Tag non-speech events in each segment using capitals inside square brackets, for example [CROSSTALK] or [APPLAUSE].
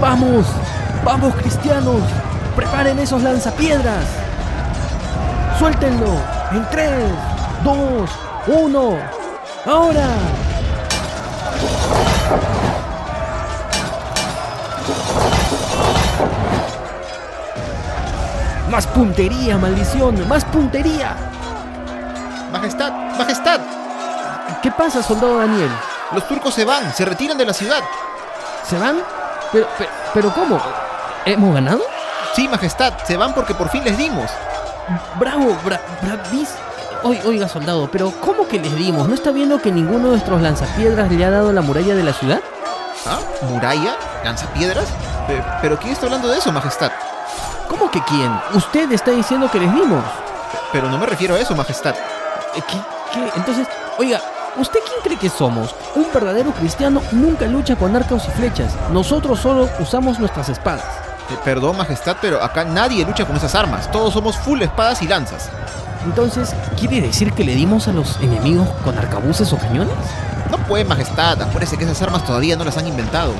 ¡Vamos! ¡Vamos, cristianos! ¡Preparen esos lanzapiedras! ¡Suéltenlo! En 3, 2, 1. ¡Ahora! ¡Más puntería, maldición! ¡Más puntería! Majestad, Majestad, ¿Qué pasa, soldado Daniel? los turcos se van, se retiran de la ciudad. ¿Se van? ¿Pero, pero, pero cómo? ¿Hemos ganado? Sí, Majestad, se van porque por fin les dimos. Bravo, bra, bravis. Oi- Oiga, soldado, pero ¿cómo que les dimos? ¿No está viendo que ninguno de nuestros lanzapiedras le ha dado la muralla de la ciudad? ¿Ah? ¿Muralla? ¿Lanzapiedras? Pe- ¿Pero quién está hablando de eso, Majestad? ¿Cómo que quién? Usted está diciendo que les dimos. Pero no me refiero a eso, Majestad. Eh, ¿Qué? ¿Qué? Entonces, oiga, ¿usted quién cree que somos? Un verdadero cristiano nunca lucha con arcos y flechas. Nosotros solo usamos nuestras espadas. Eh, perdón, Majestad, pero acá nadie lucha con esas armas. Todos somos full espadas y lanzas. Entonces, ¿quiere decir que le dimos a los enemigos con arcabuces o cañones? No puede, Majestad. Acuérdese que esas armas todavía no las han inventado.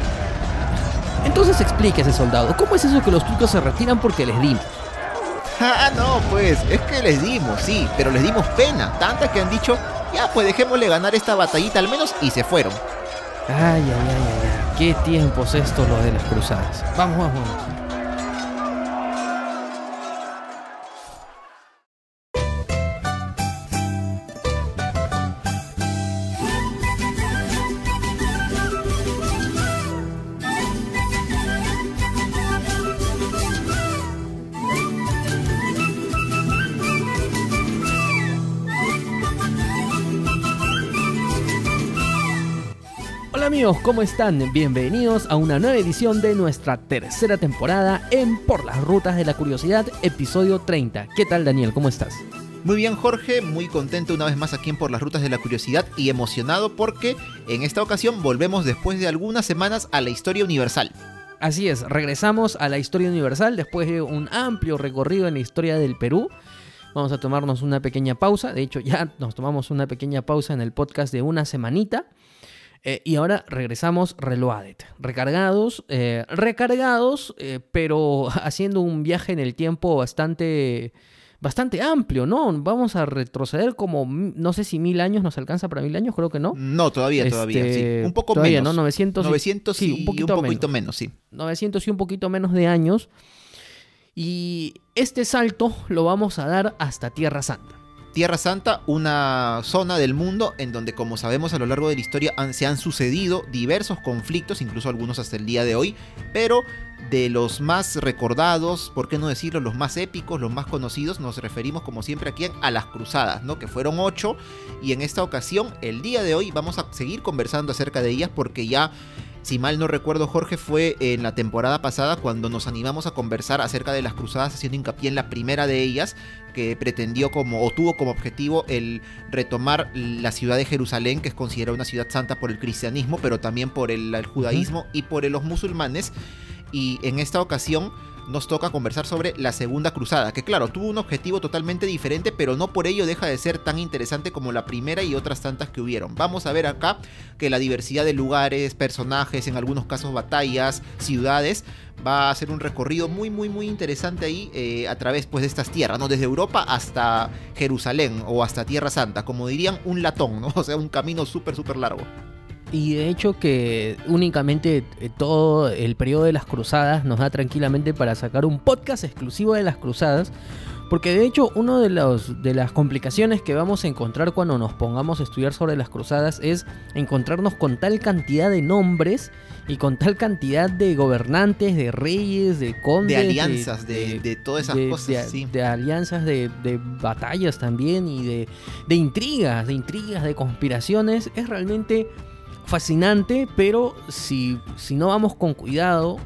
Entonces explíquese, soldado, ¿cómo es eso que los turcos se retiran porque les dimos? [LAUGHS] Ah, no, pues, es que les dimos, sí, pero les dimos pena. Tanta que han dicho, ya, pues dejémosle ganar esta batallita al menos y se fueron. Ay, ay, ay, ay. Qué tiempos estos los de las cruzadas. Vamos, vamos, vamos. Amigos, ¿cómo están? Bienvenidos a una nueva edición de nuestra tercera temporada en Por las Rutas de la Curiosidad, episodio 30. ¿Qué tal Daniel? ¿Cómo estás? Muy bien, Jorge, muy contento una vez más aquí en Por las Rutas de la Curiosidad y emocionado porque en esta ocasión volvemos después de algunas semanas a la historia universal. Así es, regresamos a la historia universal después de un amplio recorrido en la historia del Perú. Vamos a tomarnos una pequeña pausa, de hecho ya nos tomamos una pequeña pausa en el podcast de una semanita. Eh, y ahora regresamos reloaded, recargados, eh, recargados, eh, pero [LAUGHS] haciendo un viaje en el tiempo bastante, bastante amplio, ¿no? Vamos a retroceder como, mm, no sé si mil años nos alcanza para mil años, creo que no. No, todavía, todavía, Este, sí. Un poco todavía, menos. ¿no? 900, y- 900 sí, y un poquito poquito menos, sí. 900 y un poquito menos de años. Y este salto lo vamos a dar hasta Tierra Santa. Tierra Santa, una zona del mundo en donde, como sabemos a lo largo de la historia, han- se han sucedido diversos conflictos, incluso algunos hasta el día de hoy, pero de los más recordados, por qué no decirlo, los más épicos, los más conocidos, nos referimos como siempre aquí a las cruzadas, ¿no? Que fueron ocho, y en esta ocasión, el día de hoy, vamos a seguir conversando acerca de ellas porque ya si mal no recuerdo, Jorge, fue en la temporada pasada cuando nos animamos a conversar acerca de las cruzadas, haciendo hincapié en la primera de ellas, que pretendió como, o tuvo como objetivo el retomar la ciudad de Jerusalén, que es considerada una ciudad santa por el cristianismo, pero también por el, el judaísmo y por los musulmanes. Y en esta ocasión nos toca conversar sobre la segunda cruzada, que claro, tuvo un objetivo totalmente diferente, pero no por ello deja de ser tan interesante como la primera y otras tantas que hubieron. Vamos a ver acá que la diversidad de lugares, personajes, en algunos casos batallas, ciudades, va a ser un recorrido muy, muy, muy interesante ahí eh, a través pues, de estas tierras, ¿no? Desde Europa hasta Jerusalén o hasta Tierra Santa, como dirían, un latón, ¿no? [LAUGHS] O sea, un camino súper, súper largo. Y de hecho que únicamente eh, todo el periodo de las cruzadas nos da tranquilamente para sacar un podcast exclusivo de las cruzadas. Porque de hecho una de, los, de las complicaciones que vamos a encontrar cuando nos pongamos a estudiar sobre las cruzadas es encontrarnos con tal cantidad de nombres y con tal cantidad de gobernantes, de reyes, de condes, De alianzas, de, de todas esas cosas, de- sí. de alianzas, de, de batallas también y de, de intrigas, de intrigas, de conspiraciones. Es realmente fascinante, pero si, si no vamos con cuidado,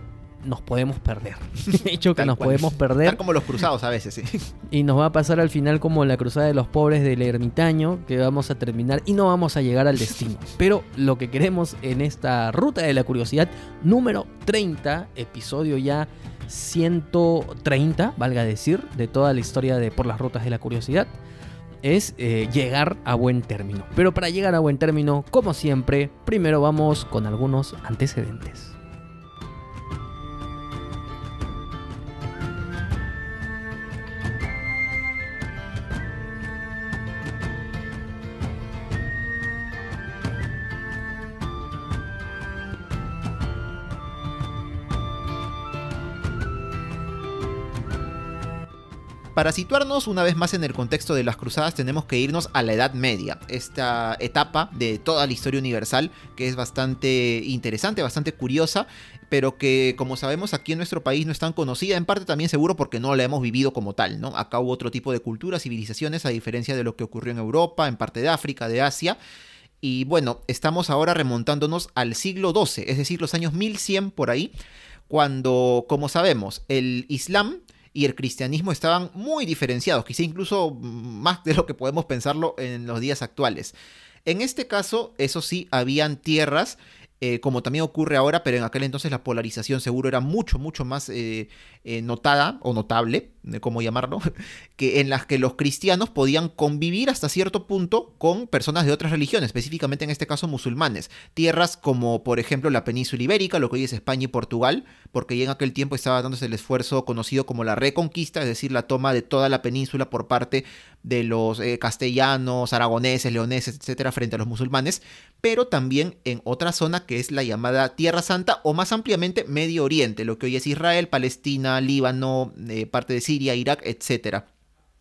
nos podemos perder. [LAUGHS] De hecho, que Tal nos cual. podemos perder Tal como los cruzados a veces, sí. [LAUGHS] y nos va a pasar al final como la cruzada de los pobres del ermitaño, que vamos a terminar y no vamos a llegar al destino. [LAUGHS] Pero lo que queremos en esta ruta de la curiosidad número 30, episodio ya 130, valga decir, de toda la historia de Por las Rutas de la Curiosidad, es eh, llegar a buen término. Pero para llegar a buen término, como siempre, primero vamos con algunos antecedentes. Para situarnos una vez más en el contexto de las cruzadas tenemos que irnos a la Edad Media, esta etapa de toda la historia universal que es bastante interesante, bastante curiosa, pero que como sabemos aquí en nuestro país no es tan conocida, en parte también seguro porque no la hemos vivido como tal, ¿no? Acá hubo otro tipo de culturas, civilizaciones, a diferencia de lo que ocurrió en Europa, en parte de África, de Asia. Y bueno, estamos ahora remontándonos al siglo XII, es decir, los años 1100 por ahí, cuando, como sabemos, el Islam y el cristianismo estaban muy diferenciados, quizá incluso más de lo que podemos pensarlo en los días actuales. En este caso, eso sí, habían tierras eh, como también ocurre ahora, pero en aquel entonces la polarización seguro era mucho, mucho más eh, eh, notada o notable, cómo llamarlo, [LAUGHS] que en las que los cristianos podían convivir hasta cierto punto con personas de otras religiones, específicamente en este caso musulmanes. Tierras como por ejemplo la península ibérica, lo que hoy es España y Portugal, porque ya en aquel tiempo estaba dándose el esfuerzo conocido como la reconquista, es decir, la toma de toda la península por parte de los castellanos, aragoneses, leoneses, etcétera, frente a los musulmanes, pero también en otra zona que es la llamada Tierra Santa o más ampliamente Medio Oriente, lo que hoy es Israel, Palestina, Líbano, eh, parte de Siria, Irak, etc.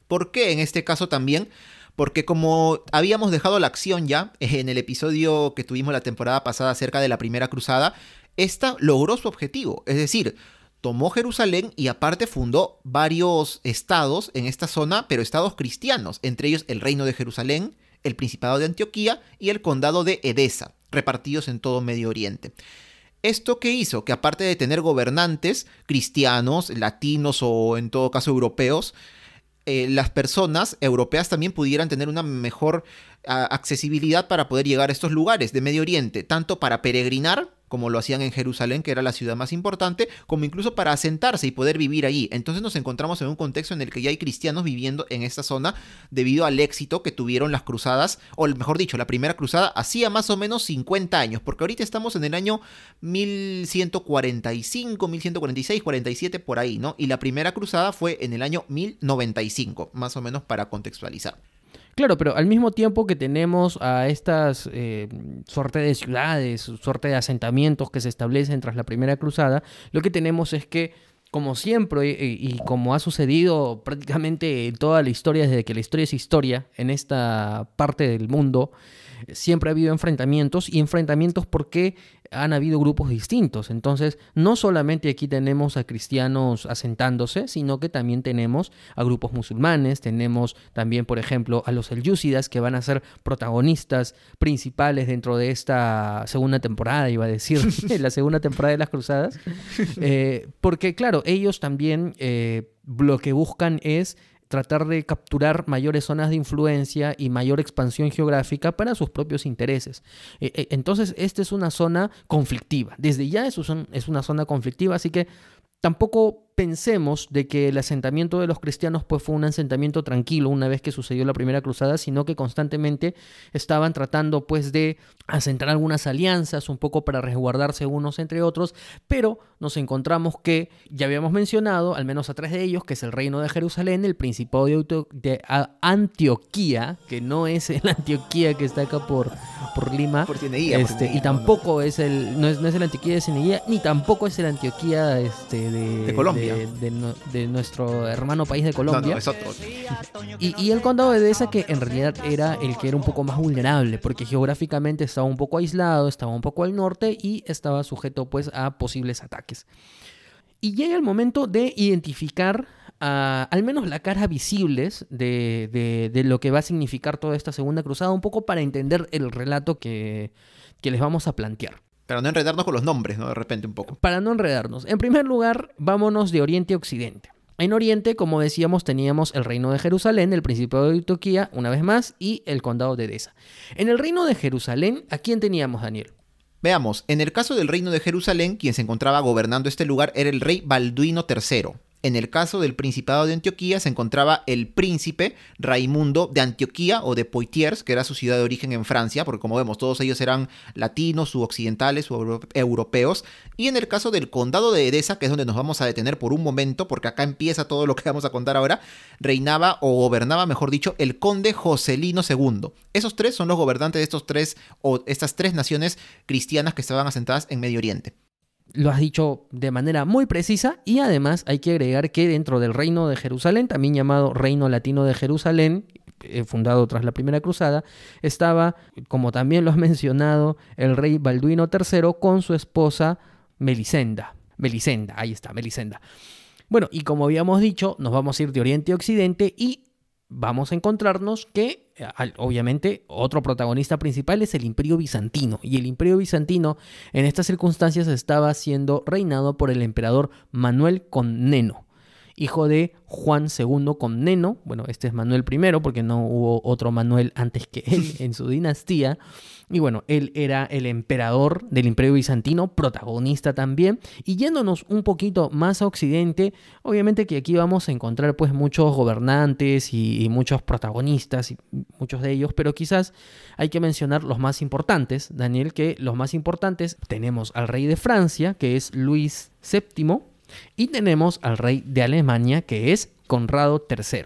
¿Por qué en este caso también? Porque como habíamos dejado la acción ya en el episodio que tuvimos la temporada pasada acerca de la primera cruzada, esta logró su objetivo, es decir, tomó Jerusalén y aparte fundó varios estados en esta zona, pero estados cristianos, entre ellos el Reino de Jerusalén, el Principado de Antioquía y el Condado de Edesa, repartidos en todo Medio Oriente. ¿Esto qué hizo? Que aparte de tener gobernantes cristianos, latinos o en todo caso europeos, eh, las personas europeas también pudieran tener una mejor accesibilidad para poder llegar a estos lugares de Medio Oriente, tanto para peregrinar como lo hacían en Jerusalén, que era la ciudad más importante, como incluso para asentarse y poder vivir allí. Entonces nos encontramos en un contexto en el que ya hay cristianos viviendo en esta zona debido al éxito que tuvieron las cruzadas, o mejor dicho, la primera cruzada hacía más o menos 50 años, porque ahorita estamos en el año 1145, 1146, 47 por ahí, ¿no? Y la primera cruzada fue en el año 1095, más o menos para contextualizar. Claro, pero al mismo tiempo que tenemos a estas eh, suerte de ciudades, suerte de asentamientos que se establecen tras la primera cruzada, lo que tenemos es que, como siempre y, y como ha sucedido prácticamente en toda la historia, desde que la historia es historia en esta parte del mundo, siempre ha habido enfrentamientos y enfrentamientos porque han habido grupos distintos. Entonces, no solamente aquí tenemos a cristianos asentándose, sino que también tenemos a grupos musulmanes, tenemos también, por ejemplo, a los selyúcidas que van a ser protagonistas principales dentro de esta segunda temporada, iba a decir, [LAUGHS] la segunda temporada de las Cruzadas, eh, porque claro, ellos también eh, lo que buscan es tratar de capturar mayores zonas de influencia y mayor expansión geográfica para sus propios intereses. Eh, eh, entonces, esta es una zona conflictiva. Desde ya es una zona conflictiva, así que tampoco pensemos de que el asentamiento de los cristianos pues fue un asentamiento tranquilo una vez que sucedió la primera cruzada, sino que constantemente estaban tratando pues de asentar algunas alianzas un poco para resguardarse unos entre otros, pero nos encontramos que ya habíamos mencionado al menos a tres de ellos, que es el reino de Jerusalén, el principado de, Antioquía, que no es el Antioquía que está acá por, por Lima, este, y tampoco es el no es, no es el Antioquía de Ceneguía, ni tampoco es el Antioquía este, de, Colombia. de, nuestro hermano país de Colombia. Y, el condado de Edesa que en realidad era el que era un poco más vulnerable, porque geográficamente estaba un poco aislado, estaba un poco al norte y estaba sujeto pues a posibles ataques. Y llega el momento de identificar al menos la cara visibles de, de, lo que va a significar toda esta segunda cruzada, un poco para entender el relato que, que les vamos a plantear. Para no enredarnos con los nombres, ¿no? De repente un poco. Para no enredarnos. En primer lugar, vámonos de Oriente a Occidente. En Oriente, como decíamos, teníamos el reino de Jerusalén, el Principado de Turquía, una vez más, y el condado de Edesa. En el reino de Jerusalén, ¿a quién teníamos, Daniel? Veamos, en el caso del reino de Jerusalén, quien se encontraba gobernando este lugar era el rey Balduino III. En el caso del Principado de Antioquía se encontraba el príncipe Raimundo de Antioquía o de Poitiers, que era su ciudad de origen en Francia, porque como vemos todos ellos eran latinos occidentales europeos. Y en el caso del condado de Edesa, que es donde nos vamos a detener por un momento, porque acá empieza todo lo que vamos a contar ahora, reinaba o gobernaba, mejor dicho, el conde Joselino II. Esos tres son los gobernantes de estos tres o estas tres naciones cristianas que estaban asentadas en Medio Oriente. Lo has dicho de manera muy precisa y además hay que agregar que dentro del reino de Jerusalén, también llamado Reino Latino de Jerusalén, eh, fundado tras la Primera Cruzada, estaba, como también lo has mencionado, el rey Balduino III con su esposa Melisenda. Melisenda, ahí está, Melisenda. Bueno, y como habíamos dicho, nos vamos a ir de Oriente a Occidente y vamos a encontrarnos que, obviamente, otro protagonista principal es el Imperio Bizantino. Y el Imperio Bizantino en estas circunstancias estaba siendo reinado por el emperador Manuel Comneno, hijo de Juan II Comneno. Bueno, este es Manuel I porque no hubo otro Manuel antes que él [LAUGHS] en su dinastía. Y bueno, él era el emperador del Imperio Bizantino, protagonista también. Y yéndonos un poquito más a Occidente, obviamente que aquí vamos a encontrar pues muchos gobernantes y, muchos protagonistas, y muchos de ellos, pero quizás hay que mencionar los más importantes, Daniel, que los más importantes tenemos al rey de Francia, que es Luis VII, y tenemos al rey de Alemania, que es Conrado III.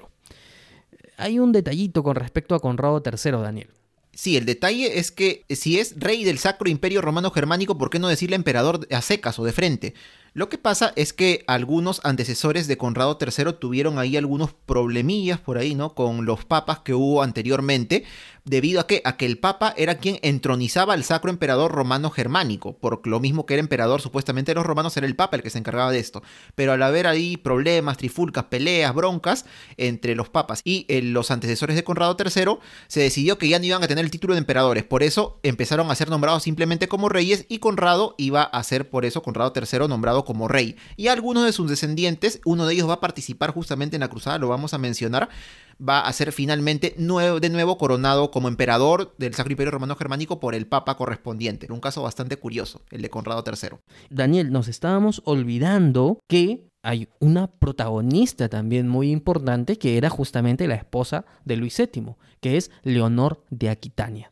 Hay un detallito con respecto a Conrado III, Daniel. Sí, el detalle es que si es rey del Sacro Imperio Romano Germánico, ¿por qué no decirle emperador a secas o de frente? Lo que pasa es que algunos antecesores de Conrado III tuvieron ahí algunos problemillas por ahí, ¿no? Con los papas que hubo anteriormente, debido a que, a que el papa era quien entronizaba al sacro emperador romano germánico, por lo mismo que era emperador supuestamente de los romanos, era el papa el que se encargaba de esto. Pero al haber ahí problemas, trifulcas, peleas, broncas entre los papas y eh, los antecesores de Conrado III, se decidió que ya no iban a tener el título de emperadores, por eso empezaron a ser nombrados simplemente como reyes y Conrado iba a ser por eso Conrado III nombrado como rey. Y algunos de sus descendientes, uno de ellos va a participar justamente en la cruzada, lo vamos a mencionar, va a ser finalmente de nuevo coronado como emperador del Sacro Imperio Romano Germánico por el Papa correspondiente. Un caso bastante curioso, el de Conrado III. Daniel, nos estábamos olvidando que hay una protagonista también muy importante que era justamente la esposa de Luis VII, que es Leonor de Aquitania.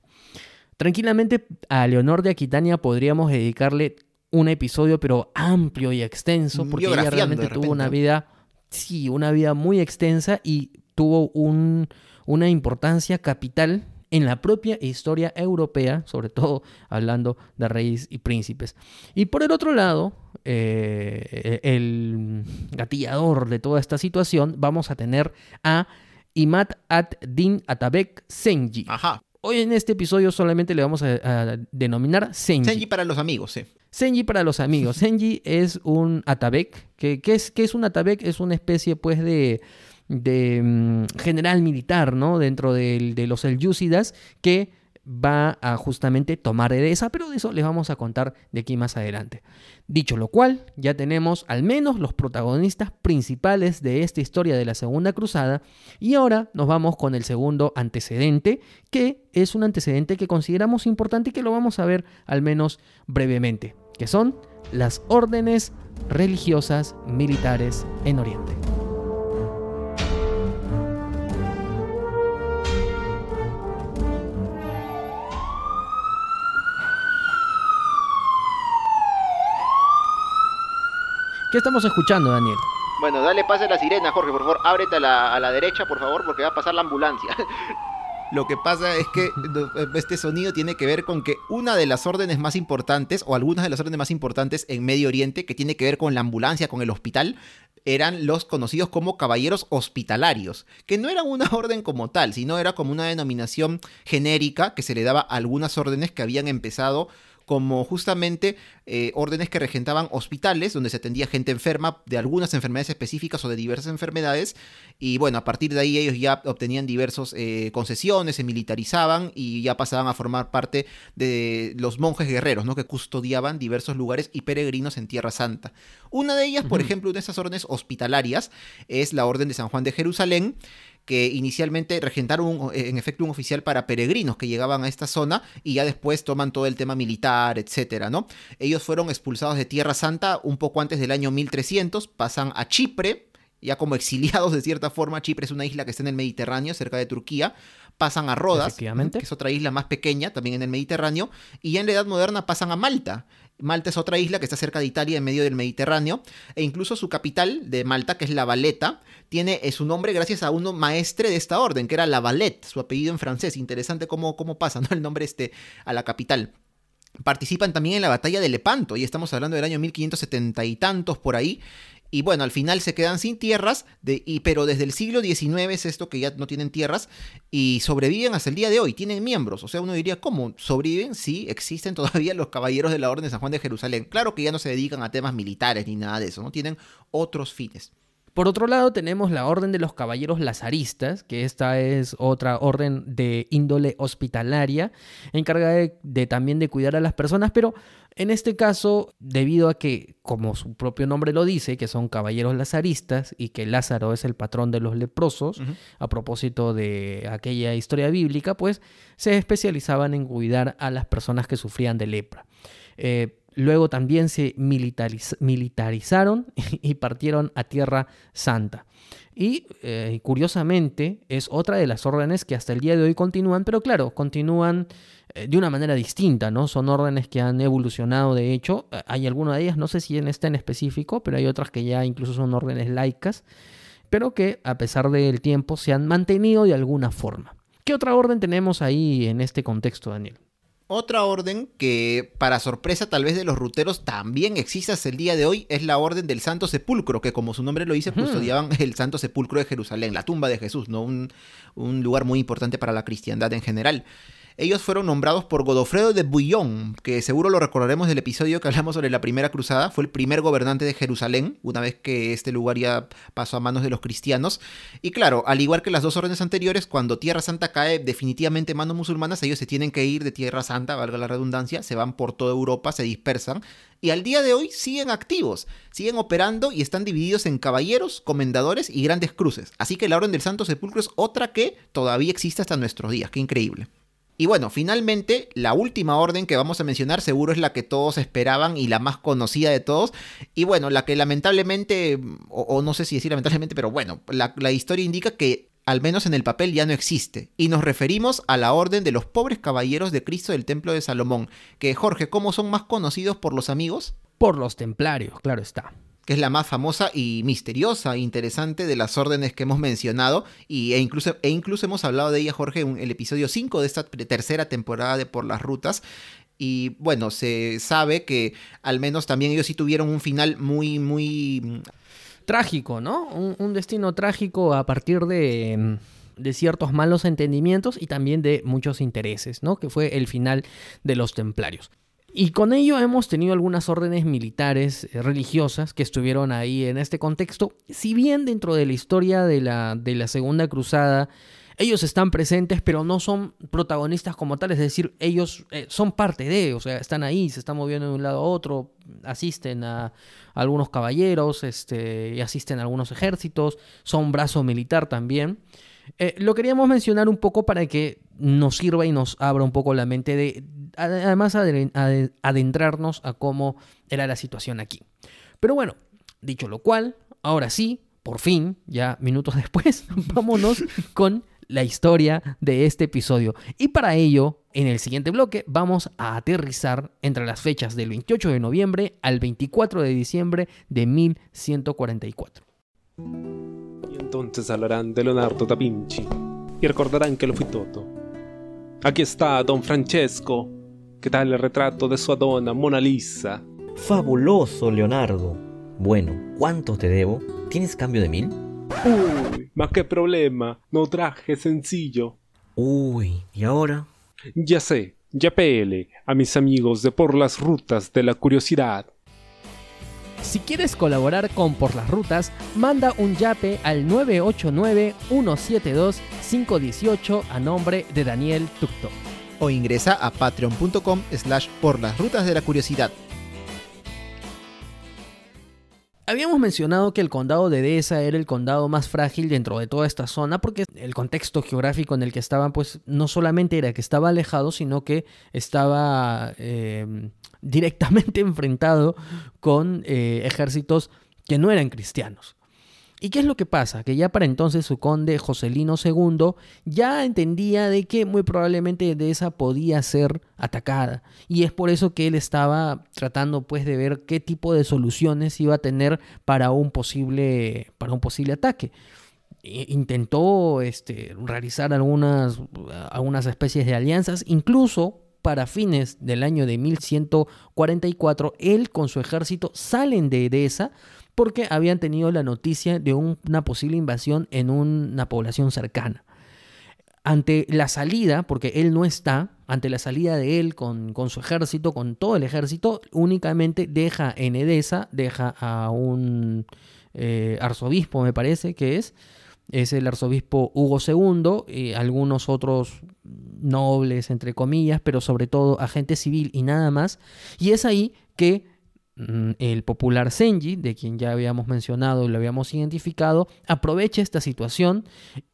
Tranquilamente a Leonor de Aquitania podríamos dedicarle un episodio pero amplio y extenso porque ella realmente tuvo una vida sí, una vida muy extensa y tuvo un, una importancia capital en la propia historia europea, sobre todo hablando de reyes y príncipes. Y por el otro lado, eh, el gatillador de toda esta situación, vamos a tener a Imad ad-Din Atabek Senji. Ajá. Hoy en este episodio solamente le vamos a, denominar Senji. Senji para los amigos, sí. Senji para los amigos. [LAUGHS] Senji es un Atabek. ¿Qué, es, qué es un Atabek? Es una especie pues de de mm, general militar, ¿no? Dentro de, los Selyúcidas que va a justamente tomar esa, pero de eso les vamos a contar de aquí más adelante. Dicho lo cual, ya tenemos al menos los protagonistas principales de esta historia de la Segunda Cruzada y ahora nos vamos con el segundo antecedente, que es un antecedente que consideramos importante y que lo vamos a ver al menos brevemente, que son las órdenes religiosas militares en Oriente. ¿Qué estamos escuchando, Daniel? Bueno, dale pase a la sirena, Jorge, por favor, ábrete a la, a la derecha, por favor, porque va a pasar la ambulancia. [LAUGHS] Lo que pasa es que este sonido tiene que ver con que una de las órdenes más importantes, o algunas de las órdenes más importantes en Medio Oriente, que tiene que ver con la ambulancia, con el hospital, eran los conocidos como caballeros hospitalarios, que no eran una [LAUGHS] orden como tal, sino era como una denominación genérica que se le daba a algunas órdenes que habían empezado como justamente eh, órdenes que regentaban hospitales donde se atendía gente enferma de algunas enfermedades específicas o de diversas enfermedades. Y bueno, a partir de ahí ellos ya obtenían diversas eh, concesiones, se militarizaban y ya pasaban a formar parte de los monjes guerreros, ¿no? Que custodiaban diversos lugares y peregrinos en Tierra Santa. Una de ellas, por ejemplo, una de esas órdenes hospitalarias es la Orden de San Juan de Jerusalén, que inicialmente regentaron en efecto un oficial para peregrinos que llegaban a esta zona y ya después toman todo el tema militar, etcétera, ¿no? Ellos fueron expulsados de Tierra Santa un poco antes del año 1300, pasan a Chipre, ya como [LAUGHS] exiliados de cierta forma. Chipre es una isla que está en el Mediterráneo, cerca de Turquía. Pasan a Rodas, que es otra isla más pequeña, también en el Mediterráneo. Y ya en la Edad Moderna pasan a Malta. Malta es otra isla que está cerca de Italia, en medio del Mediterráneo, e incluso su capital de Malta, que es La Valeta, tiene eh, su nombre gracias a uno maestre de esta orden, que era La Valette, su apellido en francés. Interesante cómo, cómo pasa ¿no? el nombre este a la capital. participan también en la batalla de Lepanto, y estamos hablando del año 1570 y tantos por ahí, y bueno, al final se quedan sin tierras, de, y, pero desde el siglo XIX es esto que ya no tienen tierras y sobreviven hasta el día de hoy, tienen miembros. O sea, uno diría, ¿cómo? ¿Sobreviven? Sí, existen todavía los caballeros de la Orden de San Juan de Jerusalén. Claro que ya no se dedican a temas militares ni nada de eso, ¿no? Tienen otros fines. Por otro lado, tenemos la Orden de los Caballeros Lazaristas, que esta es otra orden de índole hospitalaria, encargada de, también de cuidar a las personas, pero en este caso, debido a que, como su propio nombre lo dice, que son caballeros lazaristas y que Lázaro es el patrón de los leprosos, a propósito de aquella historia bíblica, pues se especializaban en cuidar a las personas que sufrían de lepra. Eh, Luego también se militarizaron [LAUGHS] y partieron a Tierra Santa. Y eh, curiosamente es otra de las órdenes que hasta el día de hoy continúan, pero claro, continúan eh, de una manera distinta, ¿no? Son órdenes que han evolucionado, de hecho, eh, hay algunas de ellas, no sé si en esta en específico, pero hay otras que ya incluso son órdenes laicas, pero que a pesar del tiempo se han mantenido de alguna forma. ¿Qué otra orden tenemos ahí en este contexto, Daniel? Otra orden que, para sorpresa tal vez de los ruteros, también existe hasta el día de hoy, es la Orden del Santo Sepulcro, que como su nombre lo dice, custodiaban [LAUGHS] el Santo Sepulcro de Jerusalén, la tumba de Jesús, ¿no? Un, un lugar muy importante para la cristiandad en general. Ellos fueron nombrados por Godofredo de Bouillon, que seguro lo recordaremos del episodio que hablamos sobre la primera cruzada. Fue el primer gobernante de Jerusalén, una vez que este lugar ya pasó a manos de los cristianos. Y claro, al igual que las dos órdenes anteriores, cuando Tierra Santa cae definitivamente en manos musulmanas, ellos se tienen que ir de Tierra Santa, valga la redundancia, se van por toda Europa, se dispersan. Y al día de hoy siguen activos, siguen operando y están divididos en caballeros, comendadores y grandes cruces. Así que la Orden del Santo Sepulcro es otra que todavía existe hasta nuestros días. Qué increíble. Y bueno, finalmente, la última orden que vamos a mencionar seguro es la que todos esperaban y la más conocida de todos. Y bueno, la que lamentablemente, o, no sé si decir lamentablemente, pero bueno, la, la historia indica que al menos en el papel ya no existe. Y nos referimos a la orden de los pobres caballeros de Cristo del Templo de Salomón. Que Jorge, ¿cómo son más conocidos por los amigos? Por los templarios, claro está que es la más famosa y misteriosa e interesante de las órdenes que hemos mencionado, y, e, incluso, e incluso hemos hablado de ella, Jorge, en el episodio 5 de esta tercera temporada de Por las Rutas. Y bueno, se sabe que al menos también ellos sí tuvieron un final muy, muy... Mm, trágico, ¿no? Un, destino trágico a partir de mm, de ciertos malos entendimientos y también de muchos intereses, ¿no? Que fue el final de los templarios. Y con ello hemos tenido algunas órdenes militares eh, religiosas que estuvieron ahí en este contexto. Si bien dentro de la historia de la, de la Segunda Cruzada ellos están presentes, pero no son protagonistas como tal, es decir, ellos eh, son parte de, o sea, están ahí, se están moviendo de un lado a otro, asisten a, algunos caballeros, este, y asisten a algunos ejércitos, son brazo militar también. Eh, lo queríamos mencionar un poco para que nos sirva y nos abra un poco la mente de, además, adentrarnos a cómo era la situación aquí. Pero bueno, dicho lo cual, ahora sí, por fin, ya minutos [LAUGHS] después, vámonos con la historia de este episodio. Y para ello, en el siguiente bloque, vamos a aterrizar entre las fechas del 28 de noviembre al 24 de diciembre de 1144. Y entonces hablarán de Leonardo da Vinci y recordarán que lo fui todo. Aquí está Don Francesco, ¿Qué tal el retrato de su Adona, Mona Lisa? Fabuloso, Leonardo. Bueno, ¿cuánto te debo? ¿Tienes cambio de mil? Uy, más qué problema. No traje sencillo. Uy, ¿y ahora? Ya sé, ya pele a mis amigos de Por las Rutas de la Curiosidad. Si quieres colaborar con Por las Rutas, manda un yape al 989-172-518 a nombre de Daniel Tucto o ingresa a patreon.com slash por las rutas de la curiosidad. Habíamos mencionado que el condado de Dehesa era el condado más frágil dentro de toda esta zona porque el contexto geográfico en el que estaban pues no solamente era que estaba alejado sino que estaba eh, directamente [LAUGHS] enfrentado con eh, ejércitos que no eran cristianos. ¿Y qué es lo que pasa? Que ya para entonces su conde Joselino II ya entendía de que muy probablemente de esa podía ser atacada. Y es por eso que él estaba tratando pues de ver qué tipo de soluciones iba a tener para un posible, para un posible ataque. Intentó este, realizar algunas, algunas especies de alianzas, incluso para fines del año de 1144, él con su ejército salen de Edesa porque habían tenido la noticia de una posible invasión en una población cercana. Ante la salida, porque él no está, ante la salida de él con, su ejército, con todo el ejército, únicamente deja en Edesa, deja a un eh, arzobispo, me parece que es, es el arzobispo Hugo II, y algunos otros nobles, entre comillas, pero sobre todo agente civil y nada más. Y es ahí que mm, el popular Senji, de quien ya habíamos mencionado y lo habíamos identificado, aprovecha esta situación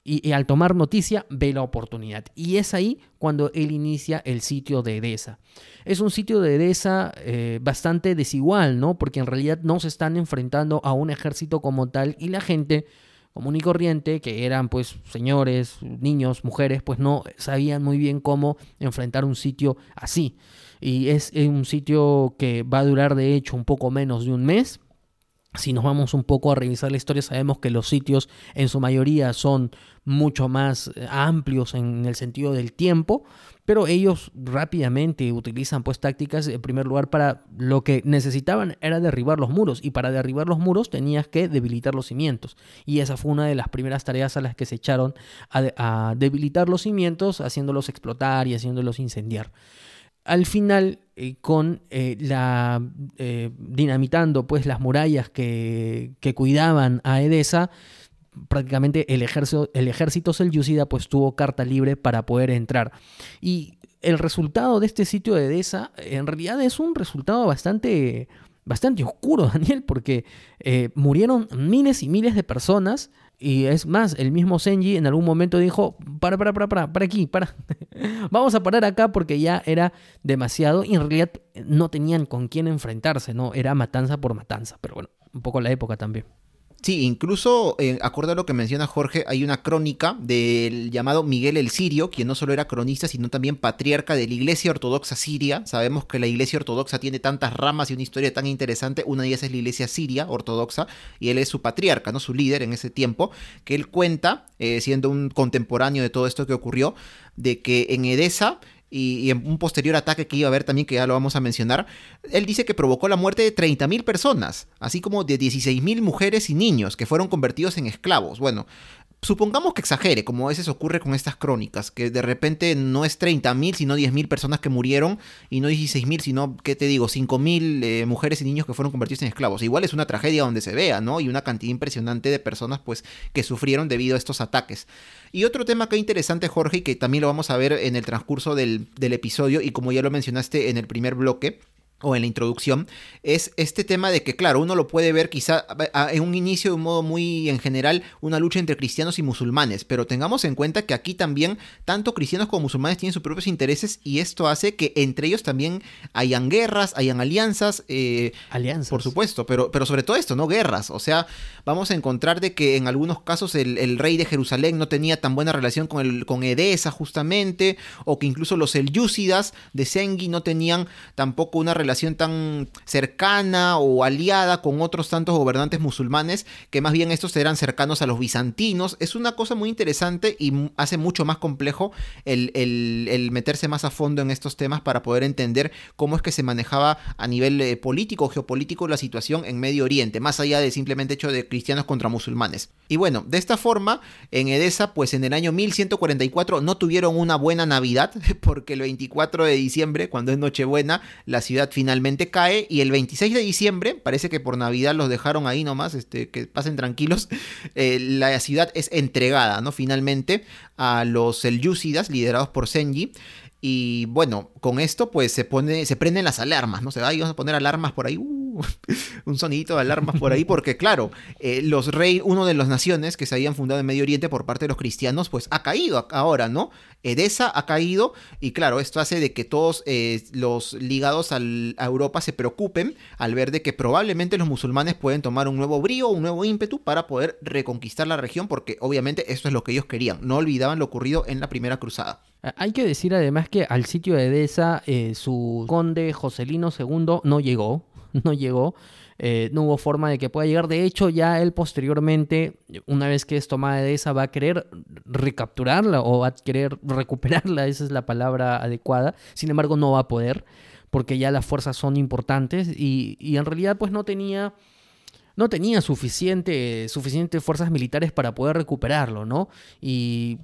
y, al tomar noticia ve la oportunidad. Y es ahí cuando él inicia el sitio de Edesa. Es un sitio de Edesa eh, bastante desigual, ¿no? Porque en realidad no se están enfrentando a un ejército como tal y la gente común y corriente, que eran pues señores, niños, mujeres, pues no sabían muy bien cómo enfrentar un sitio así. Y es un sitio que va a durar de hecho un poco menos de un mes. Si nos vamos un poco a revisar la historia, sabemos que los sitios en su mayoría son mucho más eh, amplios en el sentido del tiempo, pero ellos rápidamente utilizan pues tácticas en primer lugar para lo que necesitaban era derribar los muros y para derribar los muros tenías que debilitar los cimientos. Y esa fue una de las primeras tareas a las que se echaron a, debilitar los cimientos haciéndolos explotar y haciéndolos incendiar al final eh, con eh, la dinamitando pues las murallas que, que, cuidaban a Edesa prácticamente el ejército, el selyúcida pues tuvo carta libre para poder entrar. Y el resultado de este sitio de Edesa en realidad es un resultado bastante, bastante oscuro, [LAUGHS] Daniel, porque eh, murieron miles y miles de personas. Y es más, el mismo Senji en algún momento dijo, para, para, para, para, para aquí, para. [LAUGHS] Vamos a parar acá porque ya era demasiado y en realidad no tenían con quién enfrentarse, ¿no? Era matanza por matanza, pero bueno, un poco la época también. Sí, incluso, eh, a lo que menciona Jorge, hay una crónica del llamado Miguel el Sirio, quien no solo era cronista, sino también patriarca de la Iglesia Ortodoxa Siria. Sabemos que la Iglesia Ortodoxa tiene tantas ramas y una historia tan interesante. Una de ellas es la Iglesia Siria Ortodoxa, y él es su patriarca, ¿no? Su líder en ese tiempo, que él cuenta, eh, siendo un contemporáneo de todo esto que ocurrió, de que en Edesa y, en un posterior ataque que iba a haber también, que ya lo vamos a mencionar, él dice que provocó la muerte de 30.000 personas, así como de 16.000 mujeres y niños que fueron convertidos en esclavos. Bueno, supongamos que exagere, como a veces ocurre con estas crónicas, que de repente no es 30.000, sino 10.000 personas que murieron, y no 16.000, sino, ¿qué te digo?, 5.000 eh, mujeres y niños que fueron convertidos en esclavos. Igual es una tragedia donde se vea, ¿no? Y una cantidad impresionante de personas, pues, que sufrieron debido a estos ataques. Y otro tema que es interesante, Jorge, y que también lo vamos a ver en el transcurso del, del episodio, y como ya lo mencionaste en el primer bloque, o en la introducción, es este tema de que, claro, uno lo puede ver quizá en un inicio de un modo muy en general, una lucha entre cristianos y musulmanes, pero tengamos en cuenta que aquí también tanto cristianos como musulmanes tienen sus propios intereses y esto hace que entre ellos también hayan guerras, hayan alianzas. Eh, alianzas. Por supuesto, pero, pero sobre todo esto, ¿no? Guerras. O sea, vamos a encontrar de que en algunos casos el, rey de Jerusalén no tenía tan buena relación con, el, con Edesa justamente, o que incluso los elyúcidas de Sengi no tenían tampoco una relación tan cercana o aliada con otros tantos gobernantes musulmanes, que más bien estos eran cercanos a los bizantinos. Es una cosa muy interesante y hace mucho más complejo el, el, meterse más a fondo en estos temas para poder entender cómo es que se manejaba a nivel eh, político geopolítico la situación en Medio Oriente, más allá del simplemente hecho de cristianos contra musulmanes. Y bueno, de esta forma, en Edesa, pues en el año 1144 no tuvieron una buena Navidad, [LAUGHS] porque el 24 de diciembre, cuando es Nochebuena, la ciudad finalmente cae y el 26 de diciembre, parece que por Navidad los dejaron ahí nomás, este, que pasen tranquilos, [LAUGHS] eh, la ciudad es entregada, ¿no? Finalmente a los selyúcidas liderados por Senji. Y bueno, con esto pues se pone, se prenden las alarmas, ¿no? Se va, vamos a poner alarmas por ahí, uh, [LAUGHS] un sonidito de alarmas por ahí, porque claro, eh, los rey, uno de las naciones que se habían fundado en Medio Oriente por parte de los cristianos, pues ha caído ahora, ¿no? Edesa ha caído y claro, esto hace de que todos eh, los ligados a Europa se preocupen al ver de que probablemente los musulmanes pueden tomar un nuevo brío, un nuevo ímpetu para poder reconquistar la región, porque obviamente esto es lo que ellos querían, no olvidaban lo ocurrido en la primera cruzada. Hay que decir además que al sitio de Edesa eh, su conde Joselino II no llegó, [LAUGHS] no llegó. eh, no hubo forma de que pueda llegar. De hecho, ya él posteriormente, una vez que es tomada de esa, va a querer recapturarla o va a querer recuperarla, [LAUGHS] esa es la palabra adecuada. Sin embargo, no va a poder porque ya las fuerzas son importantes y, y en realidad pues no tenía no tenía suficiente, suficiente fuerzas militares para poder recuperarlo, ¿no? Y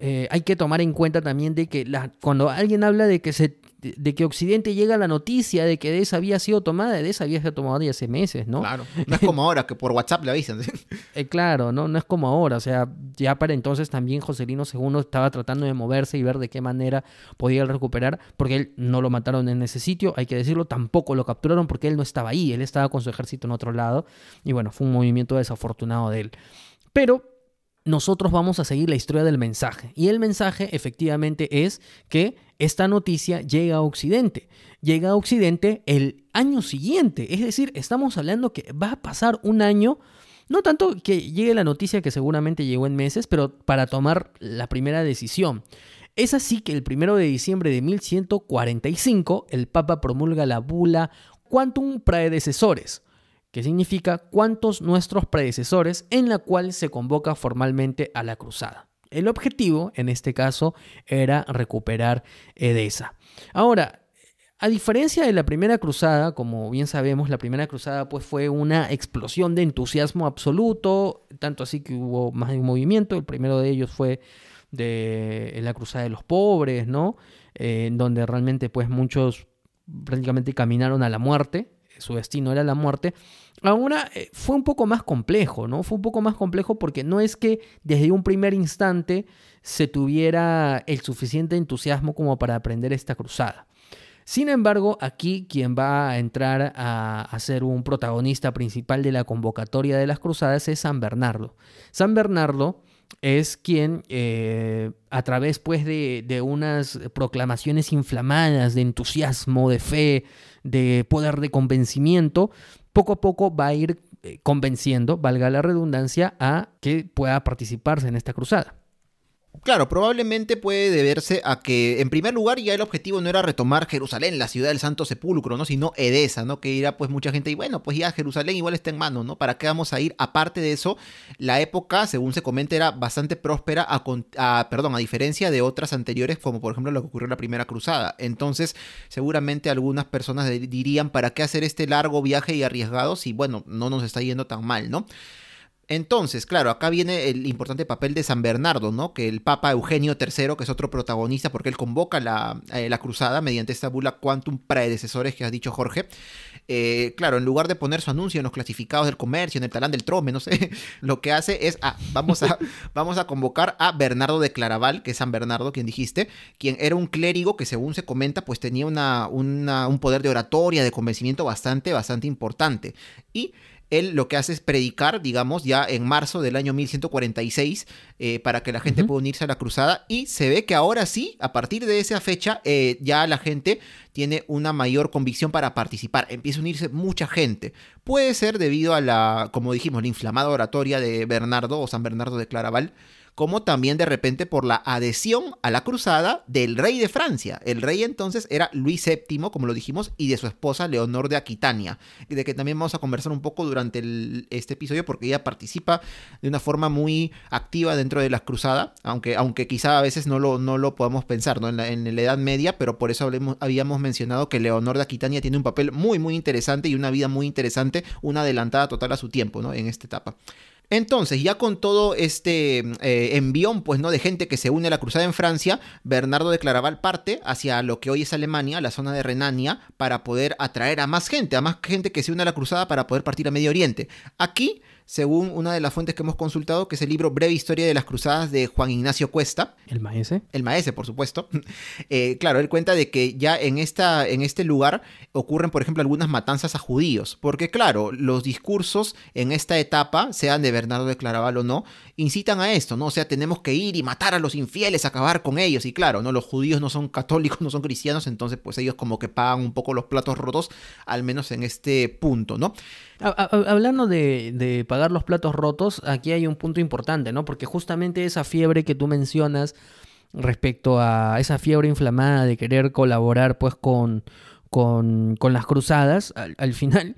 eh, hay que tomar en cuenta también de que cuando alguien habla de que se de que Occidente llega la noticia de que Edesa había sido tomada, Edesa había sido tomada ya hace meses, ¿no? Claro, no es como ahora, que por WhatsApp le avisan. [LAUGHS] Eh, claro, ¿no? no es como ahora, o sea, ya para entonces también Joselino II estaba tratando de moverse y ver de qué manera podía recuperar, porque él no lo mataron en ese sitio, hay que decirlo, tampoco lo capturaron porque él no estaba ahí, él estaba con su ejército en otro lado, y bueno, fue un movimiento desafortunado de él. Pero nosotros vamos a seguir la historia del mensaje. Y el mensaje efectivamente es que esta noticia llega a Occidente. Llega a Occidente el año siguiente. Es decir, estamos hablando que va a pasar un año, no tanto que llegue la noticia que seguramente llegó en meses, pero para tomar la primera decisión. Es así que el primero de diciembre de 1145 el Papa promulga la bula Quantum Predecesores, que significa cuántos nuestros predecesores, en la cual se convoca formalmente a la cruzada. El objetivo, en este caso, era recuperar Edesa. Ahora, a diferencia de la primera cruzada, como bien sabemos, la primera cruzada pues fue una explosión de entusiasmo absoluto, tanto así que hubo más de un movimiento. El primero de ellos fue de la cruzada de los pobres, ¿no? Eh, donde realmente pues muchos prácticamente caminaron a la muerte, su destino era la muerte. Ahora eh, fue un poco más complejo, ¿no? Fue un poco más complejo porque no es que desde un primer instante se tuviera el suficiente entusiasmo como para aprender esta cruzada. Sin embargo, aquí quien va a entrar a, ser un protagonista principal de la convocatoria de las cruzadas es San Bernardo. San Bernardo es quien eh, a través pues de, de, unas proclamaciones inflamadas de entusiasmo, de fe, de poder de convencimiento, poco a poco va a ir eh, convenciendo, valga la redundancia, a que pueda participarse en esta cruzada. Claro, probablemente puede deberse a que, en primer lugar, ya el objetivo no era retomar Jerusalén, la ciudad del Santo Sepulcro, ¿no? Sino Edesa, ¿no? Que irá pues mucha gente y bueno, pues ya Jerusalén igual está en mano, ¿no? ¿Para qué vamos a ir? Aparte de eso, la época, según se comenta, era bastante próspera, a, perdón, a diferencia de otras anteriores, como por ejemplo lo que ocurrió en la Primera Cruzada. Entonces, seguramente algunas personas dirían, ¿para qué hacer este largo viaje y arriesgado si, bueno, no nos está yendo tan mal, ¿no? Entonces, claro, acá viene el importante papel de San Bernardo, ¿no? Que el Papa Eugenio III, que es otro protagonista, porque él convoca la, eh, la cruzada mediante esta bula Quantum predecesores que has dicho Jorge. Eh, claro, en lugar de poner su anuncio en los clasificados del comercio, en el talán del trome, no sé, [LAUGHS] lo que hace es, ah, vamos a, [LAUGHS] vamos a convocar a Bernardo de Claraval, que es San Bernardo, quien dijiste, quien era un clérigo que según se comenta, pues tenía una, una, un poder de oratoria, de convencimiento bastante, bastante importante. Y él lo que hace es predicar, digamos, ya en marzo del año 1146, eh, para que la gente pueda unirse a la cruzada. Y se ve que ahora sí, a partir de esa fecha, eh, ya la gente tiene una mayor convicción para participar. Empieza a unirse mucha gente. Puede ser debido a la, como dijimos, la inflamada oratoria de Bernardo o San Bernardo de Claraval como también de repente por la adhesión a la cruzada del rey de Francia. El rey entonces era Luis VII, como lo dijimos, y de su esposa Leonor de Aquitania, de que también vamos a conversar un poco durante este episodio porque ella participa de una forma muy activa dentro de la cruzada, aunque, aunque quizá a veces no lo, no lo podamos pensar ¿no? en, la, en la Edad Media, pero por eso habíamos mencionado que Leonor de Aquitania tiene un papel muy, muy interesante y una vida muy interesante, una adelantada total a su tiempo ¿no? en esta etapa. Entonces, ya con todo este eh, envión, pues, ¿no? De gente que se une a la cruzada en Francia, Bernardo de Claraval parte hacia lo que hoy es Alemania, la zona de Renania, para poder atraer a más gente, a más gente que se une a la cruzada para poder partir a Medio Oriente. Aquí según una de las fuentes que hemos consultado, que es el libro Breve Historia de las Cruzadas de Juan Ignacio Cuesta. El maese. El maese, por supuesto. [LAUGHS] Eh, claro, él cuenta de que ya en, esta, en este lugar ocurren, por ejemplo, algunas matanzas a judíos, porque claro, los discursos en esta etapa, sean de Bernardo de Claraval o no, incitan a esto, ¿no? O sea, tenemos que ir y matar a los infieles, acabar con ellos, y claro, ¿no? Los judíos no son católicos, [LAUGHS] no son cristianos, entonces pues ellos como que pagan un poco los platos rotos, al menos en este punto, ¿no? Hablando de, pagar los platos rotos, aquí hay un punto importante, ¿no? Porque justamente esa fiebre que tú mencionas respecto a esa fiebre inflamada de querer colaborar pues con, con, las cruzadas, al, final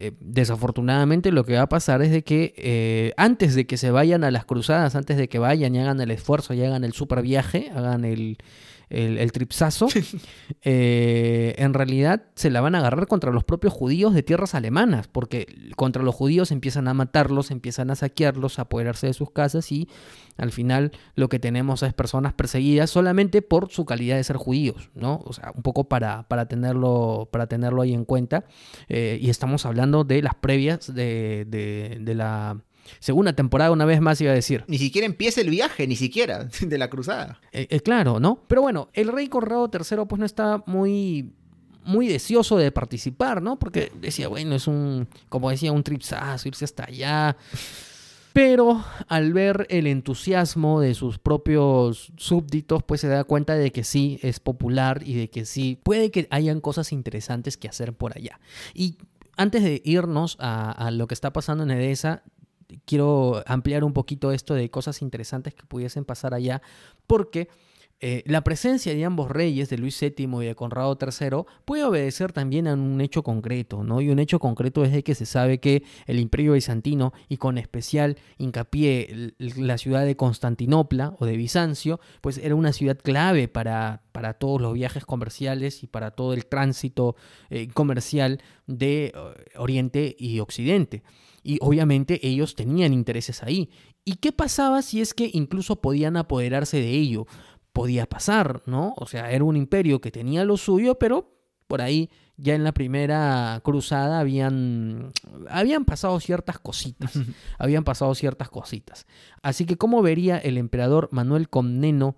eh, desafortunadamente lo que va a pasar es de que eh, antes de que se vayan a las cruzadas, antes de que vayan y hagan el esfuerzo y hagan el super viaje, hagan el, el, el tripsazo, eh, en realidad se la van a agarrar contra los propios judíos de tierras alemanas, porque contra los judíos empiezan a matarlos, empiezan a saquearlos, a apoderarse de sus casas y al final lo que tenemos es personas perseguidas solamente por su calidad de ser judíos, ¿no? O sea, un poco para, para, tenerlo, para tenerlo ahí en cuenta. Eh, y estamos hablando de las previas de, de, de la segunda temporada, una vez más iba a decir. Ni siquiera empieza el viaje, ni siquiera, [LAUGHS] de la cruzada. Eh, eh, claro, ¿no? Pero bueno, el rey Conrado III pues no está muy muy deseoso de participar, ¿no? Porque decía, bueno, es un, como decía, un tripsazo, irse hasta allá. Pero al ver el entusiasmo de sus propios súbditos, pues se da cuenta de que sí es popular y de que sí puede que hayan cosas interesantes que hacer por allá. Y antes de irnos a, a lo que está pasando en Edesa, quiero ampliar un poquito esto de cosas interesantes que pudiesen pasar allá, porque eh, la presencia de ambos reyes, de Luis VII y de Conrado III, puede obedecer también a un hecho concreto, ¿no? Y un hecho concreto es de que se sabe que el Imperio Bizantino, y con especial hincapié la ciudad de Constantinopla o de Bizancio, pues era una ciudad clave para, para todos los viajes comerciales y para todo el tránsito eh, comercial de uh, Oriente y Occidente. Y obviamente ellos tenían intereses ahí. ¿Y qué pasaba si es que incluso podían apoderarse de ello? Podía pasar, ¿no? O sea, era un imperio que tenía lo suyo, pero por ahí ya en la primera cruzada habían, habían pasado ciertas cositas. habían pasado ciertas cositas. Así que, ¿cómo vería el emperador Manuel Comneno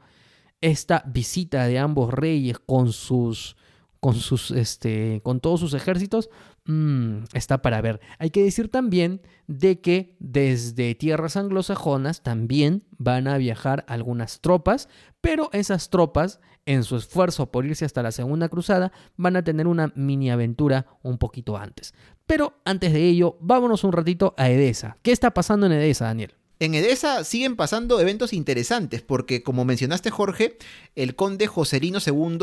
esta visita de ambos reyes con sus con sus este con todos sus ejércitos mmm, está para ver. Hay que decir también de que desde tierras anglosajonas también van a viajar algunas tropas pero esas tropas en su esfuerzo por irse hasta la segunda cruzada van a tener una mini aventura un poquito antes. Pero antes de ello vámonos un ratito a Edesa. Qué está pasando en Edesa Daniel en Edesa siguen pasando eventos interesantes porque, como mencionaste Jorge, el conde Joselino II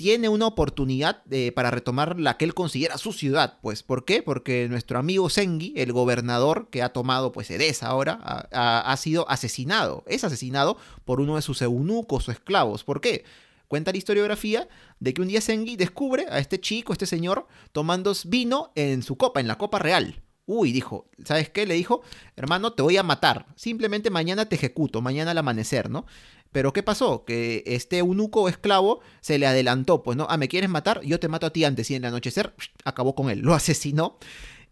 tiene una oportunidad eh, para retomar la que él considera su ciudad. Pues, ¿por qué? Porque nuestro amigo Sengi, el gobernador que ha tomado pues Edesa ahora, ha, sido asesinado. Es asesinado por uno de sus eunucos o esclavos. ¿Por qué? Cuenta la historiografía de que un día Sengi descubre a este chico, este señor, tomando vino en su copa, en la copa real. Uy, dijo, ¿sabes qué? Le dijo, hermano, te voy a matar. Simplemente mañana te ejecuto, mañana al amanecer, ¿no? Pero ¿qué pasó? Que este eunuco esclavo se le adelantó, pues no, ah, ¿me quieres matar? Yo te mato a ti antes y en el anochecer acabó con él, lo [LAUGHS] asesinó.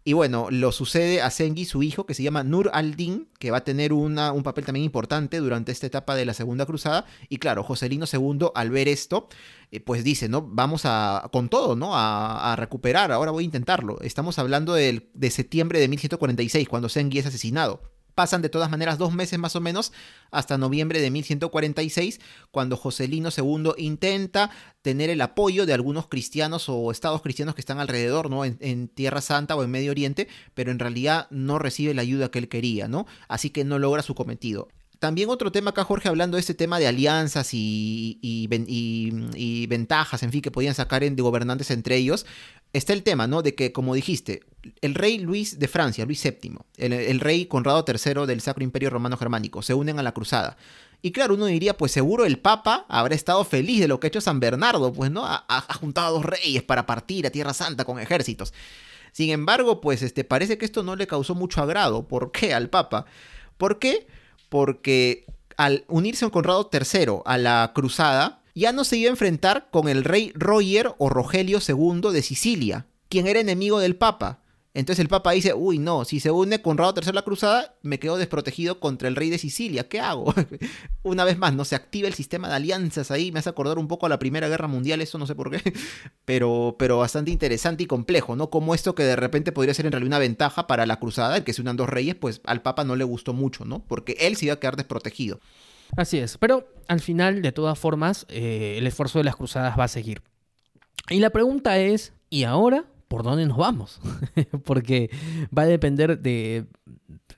Y bueno, lo sucede a Sengi, su hijo, que se llama Nur al-Din, que va a tener una, un papel también importante durante esta etapa de la Segunda Cruzada. Y claro, Joselino II, al ver esto, eh, pues dice, ¿no? Vamos a, con todo, ¿no? A, a, recuperar, ahora voy a intentarlo. Estamos hablando de, de septiembre de 1146, cuando Sengi es asesinado. Pasan de todas maneras dos meses más o menos hasta noviembre de 1146, cuando Joselino II intenta tener el apoyo de algunos cristianos o estados cristianos que están alrededor, ¿no? En, en, Tierra Santa o en Medio Oriente, pero en realidad no recibe la ayuda que él quería, ¿no? Así que no logra su cometido. También otro tema acá, Jorge, hablando de este tema de alianzas y, y, y, y ventajas, en fin, que podían sacar de gobernantes entre ellos, está el tema, ¿no? De que, como dijiste, el rey Luis de Francia, Luis VII, el, rey Conrado III del Sacro Imperio Romano Germánico, se unen a la cruzada. Y claro, uno diría, pues seguro el Papa habrá estado feliz de lo que ha hecho San Bernardo, pues, ¿no? Ha, ha juntado a dos reyes para partir a Tierra Santa con ejércitos. Sin embargo, pues este, parece que esto no le causó mucho agrado. ¿Por qué al Papa? ¿Por qué? Porque al unirse a Conrado III a la cruzada, ya no se iba a enfrentar con el rey Roger o Rogelio II de Sicilia, quien era enemigo del Papa. Entonces el Papa dice, uy, no, si se une Conrado III la cruzada, me quedo desprotegido contra el rey de Sicilia, ¿qué hago? [LAUGHS] Una vez más, no se activa el sistema de alianzas ahí, me hace acordar un poco a la Primera Guerra Mundial, eso no sé por qué, [LAUGHS] pero, pero bastante interesante y complejo, ¿no? Como esto que de repente podría ser en realidad una ventaja para la cruzada, el que se unan dos reyes, pues al Papa no le gustó mucho, ¿no? Porque él se iba a quedar desprotegido. Así es, pero al final, de todas formas, eh, el esfuerzo de las cruzadas va a seguir. Y la pregunta es, ¿y ahora? Por dónde nos vamos, [LAUGHS] porque va a depender de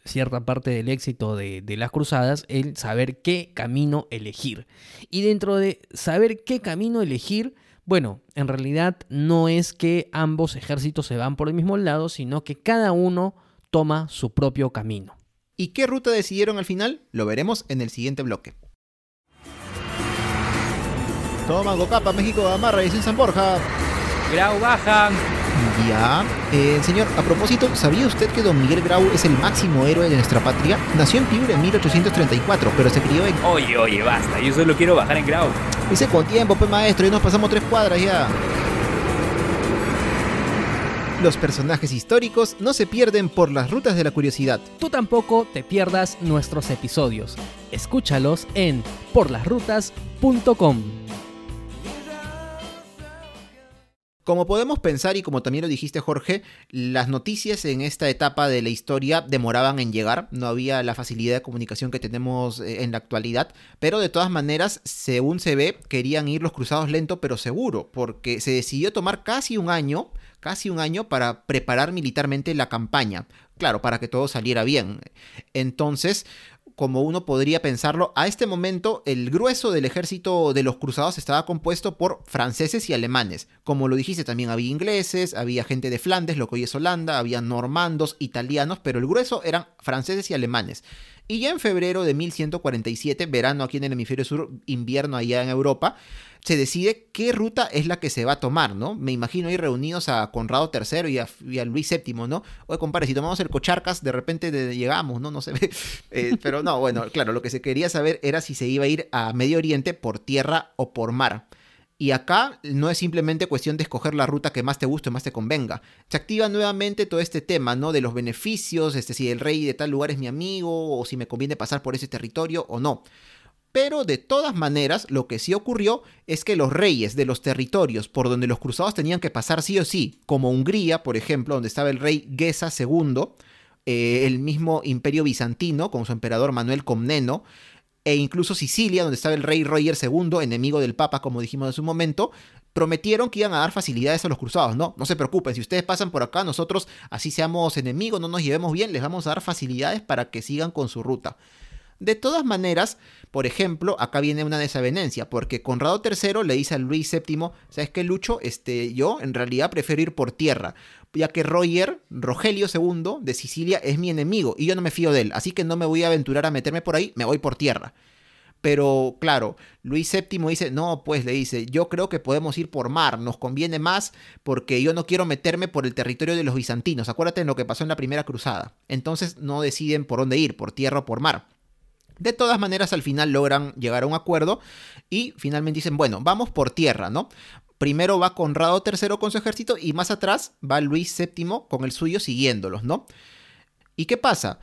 cierta parte del éxito de, de, las cruzadas el saber qué camino elegir. Y dentro de saber qué camino elegir, Bueno, en realidad no es que ambos ejércitos se van por el mismo lado, sino que cada uno toma su propio camino. ¿Y qué ruta decidieron al final? Lo veremos en el siguiente bloque. Toma, Gocapa, México, Amarra y San Borja. Grau baja. Ya. Eh, señor, a propósito, ¿sabía usted que don Miguel Grau es el máximo héroe de nuestra patria? Nació en Piura en 1834, pero se crió en... Oye, oye, basta. Yo solo quiero bajar en Grau. Dice con tiempo, pues maestro, y nos pasamos tres cuadras ya. Los personajes históricos no se pierden por las rutas de la curiosidad. Tú tampoco te pierdas nuestros episodios. Escúchalos en porlasrutas.com. Como podemos pensar y como también lo dijiste Jorge, las noticias en esta etapa de la historia demoraban en llegar, no había la facilidad de comunicación que tenemos eh, en la actualidad, pero de todas maneras, según se ve, querían ir los cruzados lento pero seguro, porque se decidió tomar casi un año, casi un año para preparar militarmente la campaña, claro, para que todo saliera bien. Entonces, como uno podría pensarlo, a este momento el grueso del ejército de los cruzados estaba compuesto por franceses y alemanes. Como lo dijiste, también había ingleses, había gente de Flandes, lo que hoy es Holanda, había normandos, italianos, pero el grueso eran franceses y alemanes. Y ya en febrero de 1147, verano aquí en el hemisferio sur, invierno allá en Europa, se decide qué ruta es la que se va a tomar, ¿no? Me imagino ir reunidos a Conrado III y a, Luis VII, ¿no? Oye, compadre, si tomamos el Cocharcas, de repente llegamos, ¿no? No sé. [LAUGHS] Eh, pero no, bueno, claro, lo que se quería saber era si se iba a ir a Medio Oriente por tierra o por mar. Y acá no es simplemente cuestión de escoger la ruta que más te guste o más te convenga. Se activa nuevamente todo este tema, ¿no? De los beneficios, este, si el rey de tal lugar es mi amigo, o si me conviene pasar por ese territorio o no. Pero de todas maneras, lo que sí ocurrió es que los reyes de los territorios por donde los cruzados tenían que pasar sí o sí, como Hungría, por ejemplo, donde estaba el rey Gesa II, eh, el mismo imperio bizantino con su emperador Manuel Comneno, e incluso Sicilia, donde estaba el rey Roger II, enemigo del Papa, como dijimos en su momento, prometieron que iban a dar facilidades a los cruzados, ¿no? No se preocupen, si ustedes pasan por acá, nosotros, así seamos enemigos, no nos llevemos bien, les vamos a dar facilidades para que sigan con su ruta. De todas maneras, por ejemplo, acá viene una desavenencia, porque Conrado III le dice a Luis VII, ¿sabes qué, Lucho? Este, yo en realidad prefiero ir por tierra, ya que Roger, Rogelio II de Sicilia, es mi enemigo y yo no me fío de él, así que no me voy a aventurar a meterme por ahí, me voy por tierra. Pero claro, Luis VII dice, no, pues le dice, yo creo que podemos ir por mar, nos conviene más porque yo no quiero meterme por el territorio de los bizantinos. Acuérdate de lo que pasó en la primera cruzada. Entonces no deciden por dónde ir, por tierra o por mar. De todas maneras, al final logran llegar a un acuerdo y finalmente dicen, bueno, vamos por tierra, ¿no? Primero va Conrado III con su ejército y más atrás va Luis VII con el suyo siguiéndolos, ¿no? ¿Y qué pasa?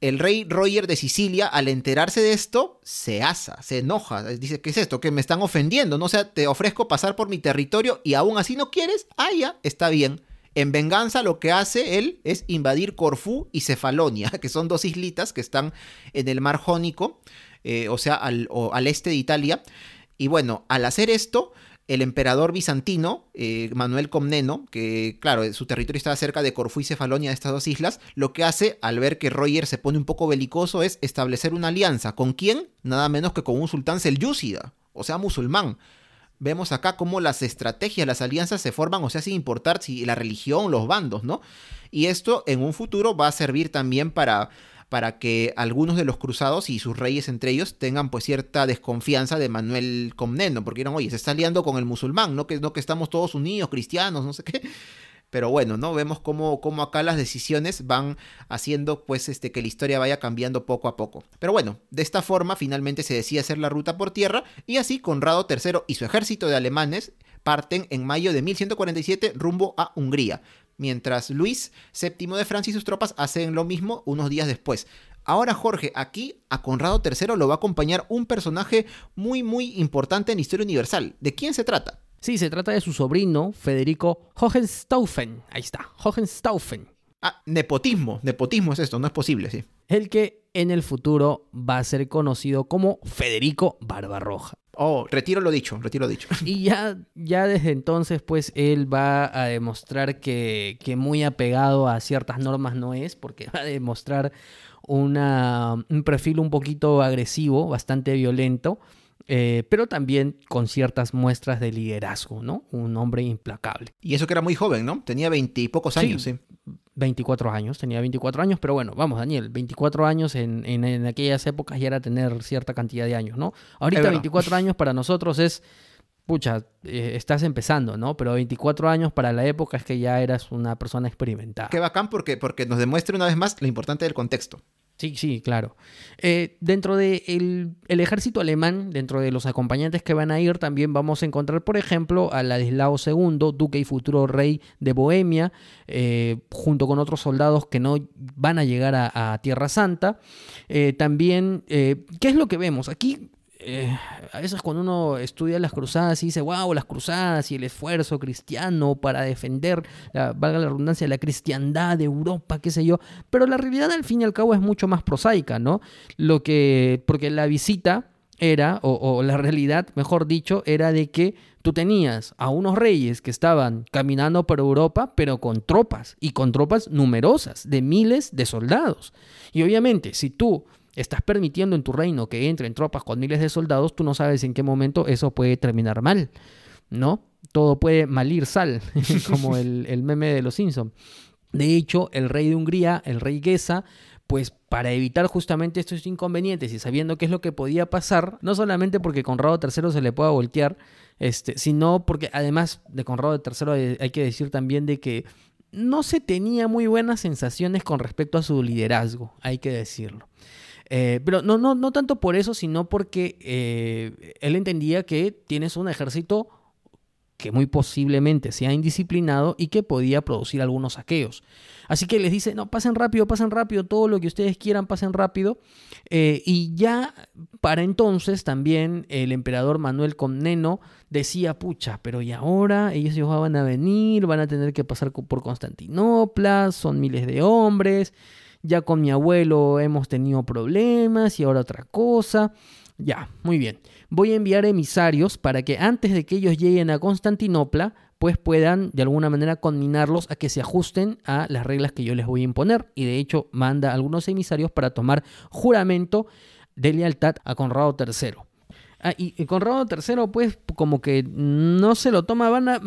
El rey Roger de Sicilia, al enterarse de esto, se asa, se enoja. Dice, ¿qué es esto? Que me están ofendiendo. No o sea, te ofrezco pasar por mi territorio y aún así no quieres. Ah, ya, está bien. En venganza lo que hace él es invadir Corfú y Cefalonia, [LAUGHS] que son dos islitas que están en el mar Jónico, eh, o sea, al, al, este de Italia. Y bueno, al hacer esto, el emperador bizantino, eh, Manuel Comneno, que claro, su territorio estaba cerca de Corfú y Cefalonia, de estas dos islas, lo que hace al ver que Roger se pone un poco belicoso es establecer una alianza. ¿Con quién? Nada menos que con un sultán selyúcida, o sea, musulmán vemos acá cómo las estrategias, las alianzas se forman, o sea, sin importar si la religión, los bandos, ¿no? Y esto en un futuro va a servir también para, para que algunos de los cruzados y sus reyes entre ellos tengan pues cierta desconfianza de Manuel Comneno, porque eran, oye, se está aliando con el musulmán, ¿no? Que, no que estamos todos unidos, cristianos, no sé qué. Pero bueno, ¿no? Vemos cómo, cómo, acá las decisiones van haciendo pues este, que la historia vaya cambiando poco a poco. Pero bueno, de esta forma finalmente se decide hacer la ruta por tierra y así Conrado III y su ejército de alemanes parten en mayo de 1147 rumbo a Hungría, mientras Luis VII de Francia y sus tropas hacen lo mismo unos días después. Ahora Jorge, aquí a Conrado III lo va a acompañar un personaje muy muy importante en la historia universal. ¿De quién se trata? Sí, se trata de su sobrino, Federico Hohenstaufen. Ahí está, Hohenstaufen. Ah, nepotismo, nepotismo es esto, no es posible, sí. El que en el futuro va a ser conocido como Federico Barbarroja. Oh, retiro lo dicho, retiro lo dicho. [LAUGHS] Y ya, ya desde entonces, pues él va a demostrar que, que muy apegado a ciertas normas no es, porque va a demostrar una, un perfil un poquito agresivo, bastante violento eh, pero también con ciertas muestras de liderazgo, ¿no? Un hombre implacable. Y eso que era muy joven, ¿no? Tenía veintipocos Sí. años, sí. 24 años, tenía 24 años, pero bueno, vamos, Daniel, 24 años en, en- en aquellas épocas ya era tener cierta cantidad de años, ¿no? Ahorita verdad. 24 años para nosotros es, pucha, eh, estás empezando, ¿no? Pero 24 años para la época es que ya eras una persona experimentada. Qué bacán porque, porque nos demuestra una vez más lo importante del contexto. Sí, sí, claro. Eh, dentro del el ejército alemán, dentro de los acompañantes que van a ir, también vamos a encontrar, por ejemplo, a Ladislao II, duque y futuro rey de Bohemia, eh, junto con otros soldados que no van a llegar a, Tierra Santa. Eh, también, ¿qué es lo que vemos? Aquí eh, a veces cuando uno estudia las cruzadas y dice, wow, las cruzadas y el esfuerzo cristiano para defender, la, valga la redundancia, la cristiandad de Europa, qué sé yo, pero la realidad al fin y al cabo es mucho más prosaica, ¿no? Lo que, porque la visita era, o, o la realidad, mejor dicho, era de que tú tenías a unos reyes que estaban caminando por Europa, pero con tropas, y con tropas numerosas, de miles de soldados. Y obviamente, si tú estás permitiendo en tu reino que entren tropas con miles de soldados, tú no sabes en qué momento eso puede terminar mal, ¿no? Todo puede malir sal, [LAUGHS] como [LAUGHS] el, el meme de los Simpson. De hecho, el rey de Hungría, el rey Gesa, pues para evitar justamente estos inconvenientes y sabiendo qué es lo que podía pasar, no solamente porque Conrado III se le pueda voltear, este, sino porque además de Conrado III hay- hay que decir también de que no se tenía muy buenas sensaciones con respecto a su liderazgo, hay que decirlo. Eh, pero no, no, no tanto por eso, sino porque eh, él entendía que tienes un ejército que muy posiblemente sea indisciplinado y que podía producir algunos saqueos. Así que les dice, no, pasen rápido, pasen rápido, todo lo que ustedes quieran, pasen rápido. Eh, y ya para entonces también el emperador Manuel Comneno decía, pucha, pero y ahora ellos ya van a venir, van a tener que pasar por Constantinopla, son miles de hombres, ya con mi abuelo hemos tenido problemas y ahora otra cosa. Ya, muy bien. Voy a enviar emisarios para que antes de que ellos lleguen a Constantinopla, pues puedan de alguna manera conminarlos a que se ajusten a las reglas que yo les voy a imponer. Y de hecho manda algunos emisarios para tomar juramento de lealtad a Conrado III. Ah, y Conrado III, pues, como que no se lo toma van a-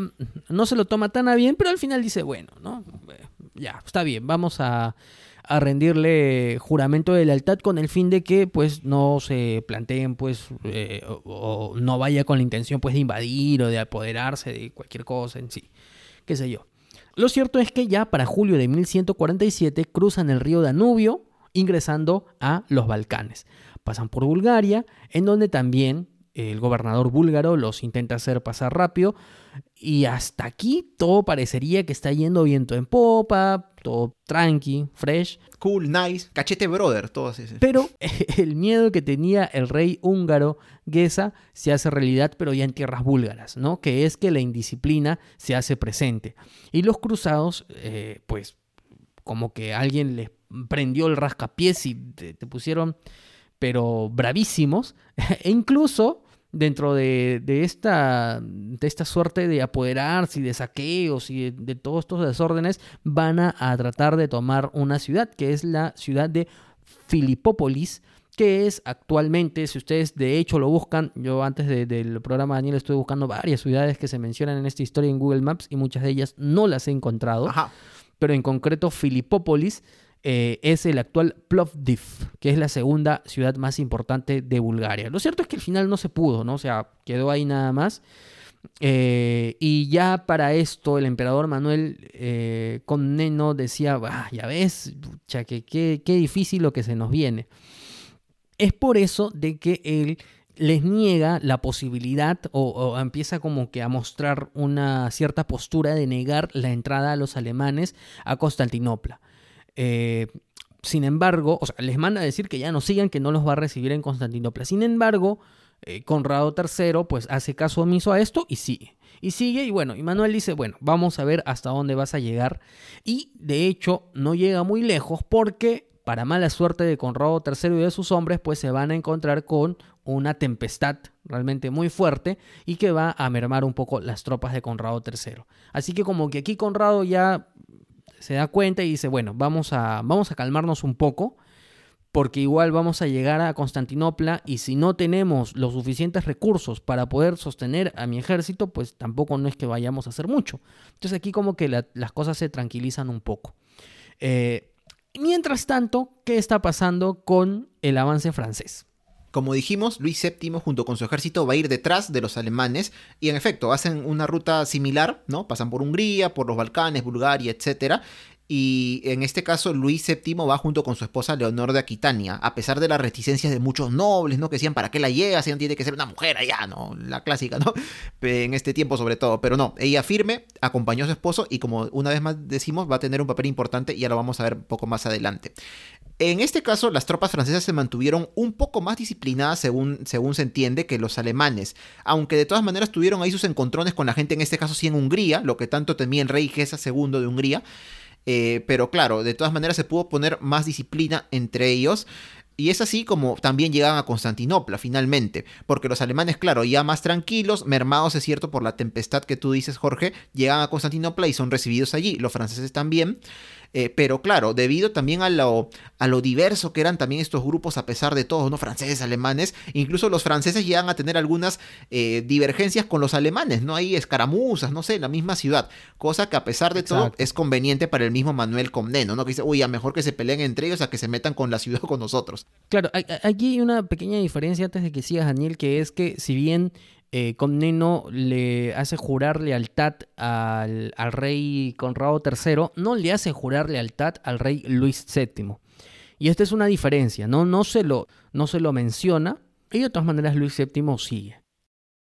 no se lo toma tan a bien, pero al final dice, bueno, ¿no? Eh, Ya, está bien, vamos a, a rendirle juramento de lealtad con el fin de que, pues, no se planteen, pues, eh, o, no vaya con la intención, pues, de invadir o de apoderarse de cualquier cosa en sí. Qué sé yo. Lo cierto es que ya para julio de 1147 cruzan el río Danubio, ingresando a los Balcanes. Pasan por Bulgaria, en donde también el gobernador búlgaro los intenta hacer pasar rápido. Y hasta aquí todo parecería que está yendo viento en popa, todo tranqui, fresh. Cool, nice, cachete brother, todo así. sí. Pero [LAUGHS] el miedo que tenía el rey húngaro Gesa se hace realidad, pero ya en tierras búlgaras, ¿no? Que es que la indisciplina se hace presente. Y los cruzados, eh, pues, como que alguien les prendió el rascapiés y te, te pusieron, pero bravísimos. [LAUGHS] e incluso dentro de, de esta, de esta suerte de apoderarse y de saqueos y de, de todos estos desórdenes, van a, a tratar de tomar una ciudad, que es la ciudad de Filipópolis, que es actualmente, si ustedes de hecho lo buscan, yo antes de- del programa Daniel estoy buscando varias ciudades que se mencionan en esta historia en Google Maps y muchas de ellas no las he encontrado, Ajá. pero en concreto Filipópolis eh, es el actual Plovdiv, que es la segunda ciudad más importante de Bulgaria. Lo cierto es que al final no se pudo, ¿no? O sea, quedó ahí nada más. Eh, y ya para esto el emperador Manuel eh, Comneno decía, "Ah, ya ves, pucha, que qué difícil lo que se nos viene. Es por eso de que él les niega la posibilidad o, o empieza como que a mostrar una cierta postura de negar la entrada a los alemanes a Constantinopla. Eh, sin embargo, o sea, les manda a decir que ya no sigan, que no los va a recibir en Constantinopla. Sin embargo, eh, Conrado III pues hace caso omiso a esto y sigue. Y sigue y bueno, y Manuel dice, bueno, vamos a ver hasta dónde vas a llegar. Y de hecho no llega muy lejos porque para mala suerte de Conrado III y de sus hombres pues se van a encontrar con una tempestad realmente muy fuerte y que va a mermar un poco las tropas de Conrado III. Así que como que aquí Conrado ya se da cuenta y dice, bueno, vamos a, vamos a calmarnos un poco porque igual vamos a llegar a Constantinopla y si no tenemos los suficientes recursos para poder sostener a mi ejército, pues tampoco no es que vayamos a hacer mucho. Entonces aquí como que la- las cosas se tranquilizan un poco. Eh, mientras tanto, ¿qué está pasando con el avance francés? Como dijimos, Luis VII junto con su ejército va a ir detrás de los alemanes y en efecto hacen una ruta similar, ¿no? Pasan por Hungría, por los Balcanes, Bulgaria, etcétera. Y en este caso Luis VII va junto con su esposa Leonor de Aquitania, a pesar de las reticencias de muchos nobles, ¿no? Que decían, ¿para qué la? Ella no tiene que ser una mujer allá, ¿no? La clásica, ¿no? [LAUGHS] En este tiempo sobre todo. Pero no, ella firme, acompañó a su esposo y como una vez más decimos, va a tener un papel importante y ya lo vamos a ver un poco más adelante. En este caso, las tropas francesas se mantuvieron un poco más disciplinadas según, según se entiende que los alemanes, aunque de todas maneras tuvieron ahí sus encontrones con la gente, en este caso sí en Hungría, lo que tanto temía el rey Gesa II de Hungría, eh, pero claro, de todas maneras se pudo poner más disciplina entre ellos. Y es así como también llegan a Constantinopla finalmente, porque los alemanes, claro, ya más tranquilos, mermados es cierto por la tempestad que tú dices, Jorge, llegan a Constantinopla y son recibidos allí, los franceses también. Eh, pero claro, debido también a lo, a lo diverso que eran también estos grupos, a pesar de todo, ¿no? Franceses, alemanes, incluso los franceses llegan a tener algunas eh, divergencias con los alemanes, ¿no? Hay escaramuzas, no sé, en la misma ciudad, cosa que a pesar de todo es conveniente para el mismo Manuel Comneno, ¿no? Que dice, uy, a mejor que se peleen entre ellos a que se metan con la ciudad o con nosotros. Claro, aquí hay una pequeña diferencia antes de que sigas, Daniel, que es que si bien eh, Comneno le hace jurar lealtad al, al rey Conrado III, no le hace jurar lealtad al rey Luis VII. Y esta es una diferencia, ¿no? No se lo, no se lo menciona, y de todas maneras Luis VII sigue.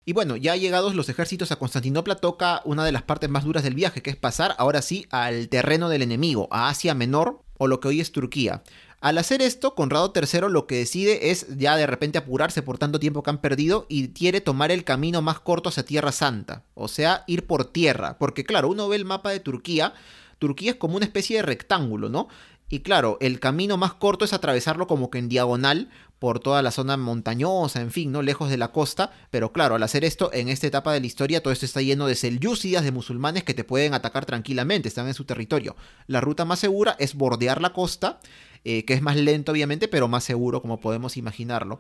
Y bueno, ya llegados los ejércitos a Constantinopla, toca una de las partes más duras del viaje, que es pasar ahora sí al terreno del enemigo, a Asia Menor, o lo que hoy es Turquía. Al hacer esto, Conrado III lo que decide es ya de repente apurarse por tanto tiempo que han perdido y quiere tomar el camino más corto hacia Tierra Santa, o sea, ir por tierra, porque claro, uno ve el mapa de Turquía, Turquía es como una especie de rectángulo, ¿no? Y claro, el camino más corto es atravesarlo como que en diagonal por toda la zona montañosa, en fin, ¿no? Lejos de la costa. Pero claro, al hacer esto, en esta etapa de la historia, todo esto está lleno de selyúcidas, de musulmanes que te pueden atacar tranquilamente, están en su territorio. La ruta más segura es bordear la costa, eh, que es más lento obviamente, pero más seguro como podemos imaginarlo.